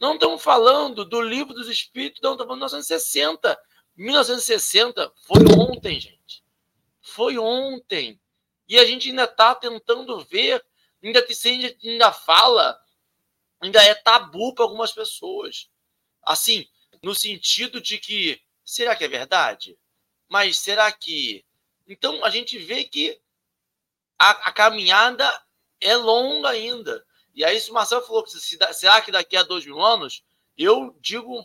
Não estamos falando do livro dos espíritos, não, estamos falando de 1960. 1960 foi ontem, gente. Foi ontem. E a gente ainda está tentando ver, ainda, ainda, ainda fala, ainda é tabu para algumas pessoas. Assim, no sentido de que, será que é verdade? Mas será que. Então a gente vê que a, a caminhada é longa ainda. E aí, se o Marcelo falou que será que daqui a dois mil anos, eu digo,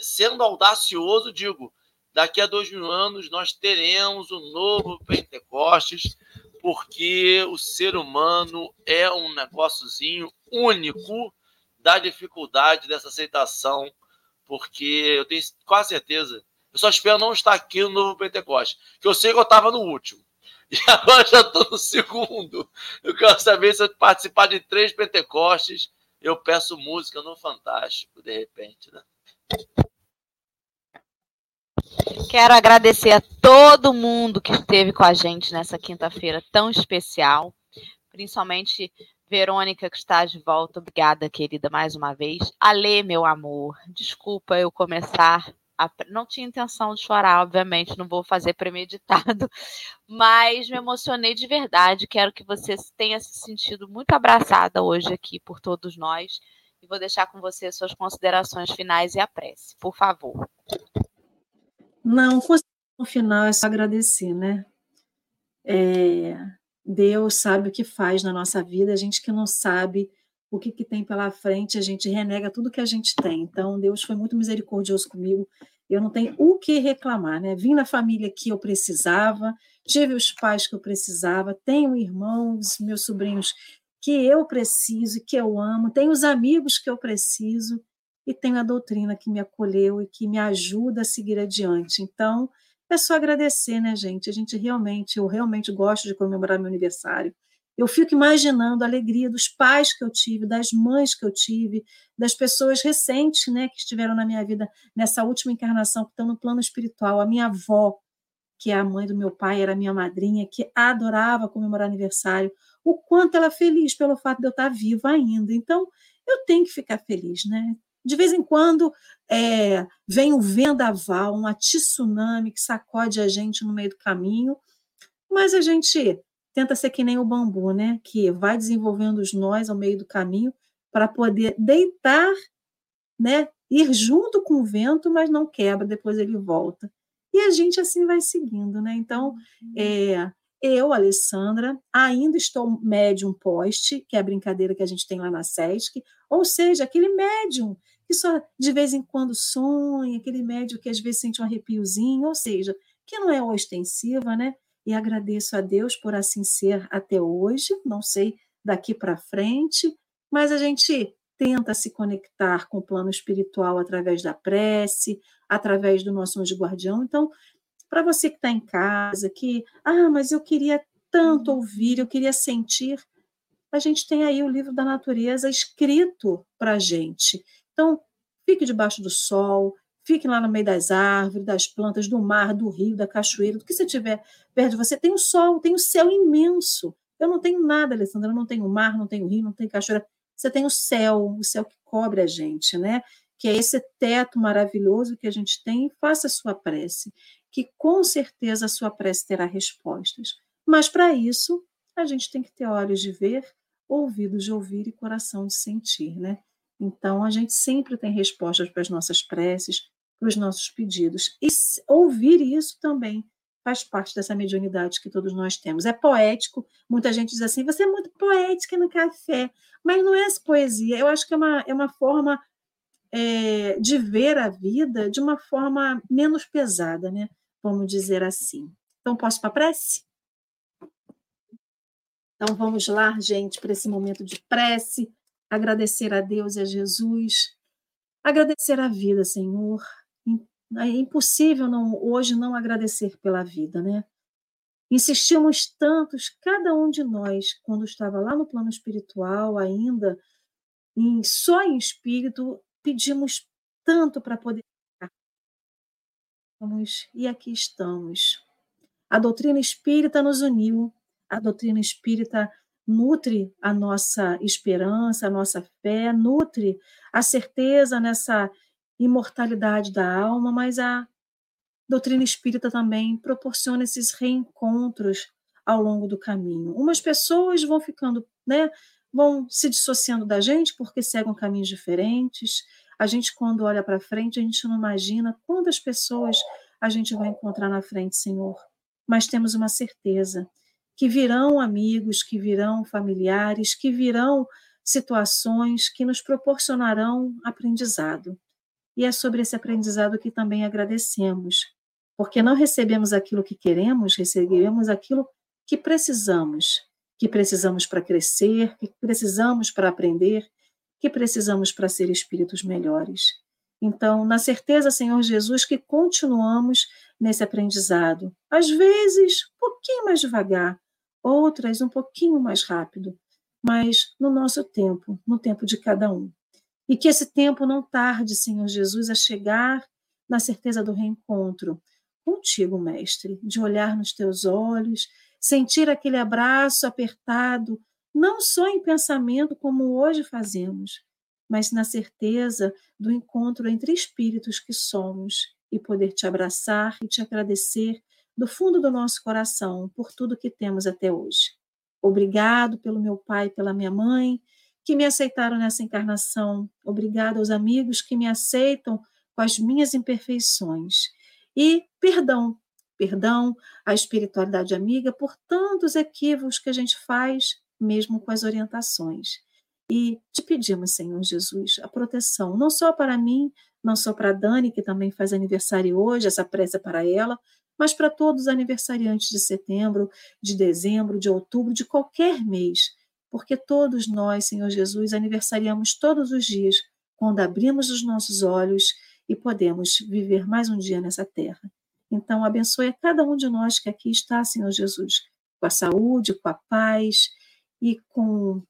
sendo audacioso, digo, daqui a dois mil anos nós teremos um novo Pentecostes, porque o ser humano é um negóciozinho único da dificuldade dessa aceitação, porque eu tenho quase certeza, eu só espero não estar aqui no novo Pentecostes, que eu sei que eu estava no último. E agora já estou no segundo. Eu quero saber se eu participar de três Pentecostes, eu peço música no Fantástico, de repente, né? Quero agradecer a todo mundo que esteve com a gente nessa quinta-feira tão especial, principalmente Verônica, que está de volta. Obrigada, querida, mais uma vez. Alê, meu amor, desculpa eu começar. Não tinha intenção de chorar, obviamente, não vou fazer premeditado, mas me emocionei de verdade. Quero que você tenha se sentido muito abraçada hoje aqui por todos nós. E vou deixar com você suas considerações finais e a prece, por favor. Não, no final é só agradecer, né? É, Deus sabe o que faz na nossa vida, a gente que não sabe o que, que tem pela frente, a gente renega tudo que a gente tem. Então, Deus foi muito misericordioso comigo. Eu não tenho o que reclamar, né? Vim na família que eu precisava, tive os pais que eu precisava, tenho irmãos, meus sobrinhos que eu preciso, que eu amo, tenho os amigos que eu preciso e tenho a doutrina que me acolheu e que me ajuda a seguir adiante. Então, é só agradecer, né, gente? A gente realmente, eu realmente gosto de comemorar meu aniversário. Eu fico imaginando a alegria dos pais que eu tive, das mães que eu tive, das pessoas recentes, né, que estiveram na minha vida nessa última encarnação, que estão no plano espiritual. A minha avó, que é a mãe do meu pai, era minha madrinha, que adorava comemorar aniversário. O quanto ela é feliz pelo fato de eu estar viva ainda. Então, eu tenho que ficar feliz, né? De vez em quando é, vem um vendaval, um tsunami que sacode a gente no meio do caminho, mas a gente tenta ser que nem o bambu, né? Que vai desenvolvendo os nós ao meio do caminho para poder deitar, né? Ir junto com o vento, mas não quebra, depois ele volta. E a gente assim vai seguindo, né? Então, é, eu, Alessandra, ainda estou médium poste, que é a brincadeira que a gente tem lá na SESC, ou seja, aquele médium que só de vez em quando sonha, aquele médium que às vezes sente um arrepiozinho, ou seja, que não é ostensiva, né? E agradeço a Deus por assim ser até hoje, não sei daqui para frente, mas a gente tenta se conectar com o plano espiritual através da prece, através do nosso anjo guardião. Então, para você que está em casa, que, ah, mas eu queria tanto ouvir, eu queria sentir, a gente tem aí o livro da natureza escrito para a gente. Então, fique debaixo do sol, fique lá no meio das árvores, das plantas, do mar, do rio, da cachoeira, do que você tiver perto de você. Tem o sol, tem o céu imenso. Eu não tenho nada, Alessandra, eu não tenho mar, não tenho rio, não tenho cachoeira. Você tem o céu, o céu que cobre a gente, né? Que é esse teto maravilhoso que a gente tem. Faça a sua prece, que com certeza a sua prece terá respostas. Mas para isso, a gente tem que ter olhos de ver, ouvidos de ouvir e coração de sentir, né? Então, a gente sempre tem respostas para as nossas preces, os nossos pedidos. E ouvir isso também faz parte dessa mediunidade que todos nós temos. É poético, muita gente diz assim, você é muito poética no café, mas não é essa poesia, eu acho que é uma, é uma forma é, de ver a vida de uma forma menos pesada, né? Vamos dizer assim. Então, posso para a prece? Então, vamos lá, gente, para esse momento de prece, agradecer a Deus e a Jesus, agradecer a vida, Senhor, é impossível não, hoje não agradecer pela vida, né? Insistimos tantos, cada um de nós, quando estava lá no plano espiritual, ainda, em, só em espírito, pedimos tanto para poder. E aqui estamos. A doutrina espírita nos uniu, a doutrina espírita nutre a nossa esperança, a nossa fé, nutre a certeza nessa imortalidade da alma, mas a doutrina espírita também proporciona esses reencontros ao longo do caminho. Umas pessoas vão ficando, né, vão se dissociando da gente porque seguem caminhos diferentes. A gente, quando olha para frente, a gente não imagina quantas pessoas a gente vai encontrar na frente, Senhor. Mas temos uma certeza que virão amigos, que virão familiares, que virão situações que nos proporcionarão aprendizado. E é sobre esse aprendizado que também agradecemos, porque não recebemos aquilo que queremos, recebemos aquilo que precisamos, que precisamos para crescer, que precisamos para aprender, que precisamos para ser espíritos melhores. Então, na certeza, Senhor Jesus, que continuamos nesse aprendizado. Às vezes, um pouquinho mais devagar, outras um pouquinho mais rápido, mas no nosso tempo, no tempo de cada um. E que esse tempo não tarde, Senhor Jesus, a chegar na certeza do reencontro contigo, Mestre, de olhar nos teus olhos, sentir aquele abraço apertado, não só em pensamento, como hoje fazemos, mas na certeza do encontro entre espíritos que somos e poder te abraçar e te agradecer do fundo do nosso coração por tudo que temos até hoje. Obrigado pelo meu pai pela minha mãe, que me aceitaram nessa encarnação. Obrigada aos amigos que me aceitam com as minhas imperfeições. E perdão, perdão à espiritualidade amiga por tantos equívocos que a gente faz, mesmo com as orientações. E te pedimos, Senhor Jesus, a proteção, não só para mim, não só para a Dani, que também faz aniversário hoje, essa prece é para ela, mas para todos os aniversariantes de setembro, de dezembro, de outubro, de qualquer mês porque todos nós, Senhor Jesus, aniversariamos todos os dias quando abrimos os nossos olhos e podemos viver mais um dia nessa terra. Então, abençoe a cada um de nós que aqui está, Senhor Jesus, com a saúde, com a paz e com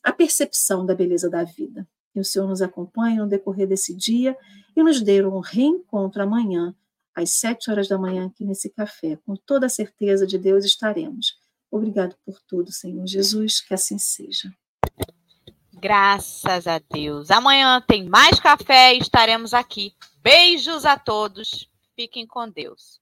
a percepção da beleza da vida. Que o Senhor nos acompanhe no decorrer desse dia e nos dê um reencontro amanhã, às sete horas da manhã, aqui nesse café. Com toda a certeza de Deus estaremos. Obrigado por tudo, Senhor Jesus, que assim seja. Graças a Deus. Amanhã tem mais café e estaremos aqui. Beijos a todos. Fiquem com Deus.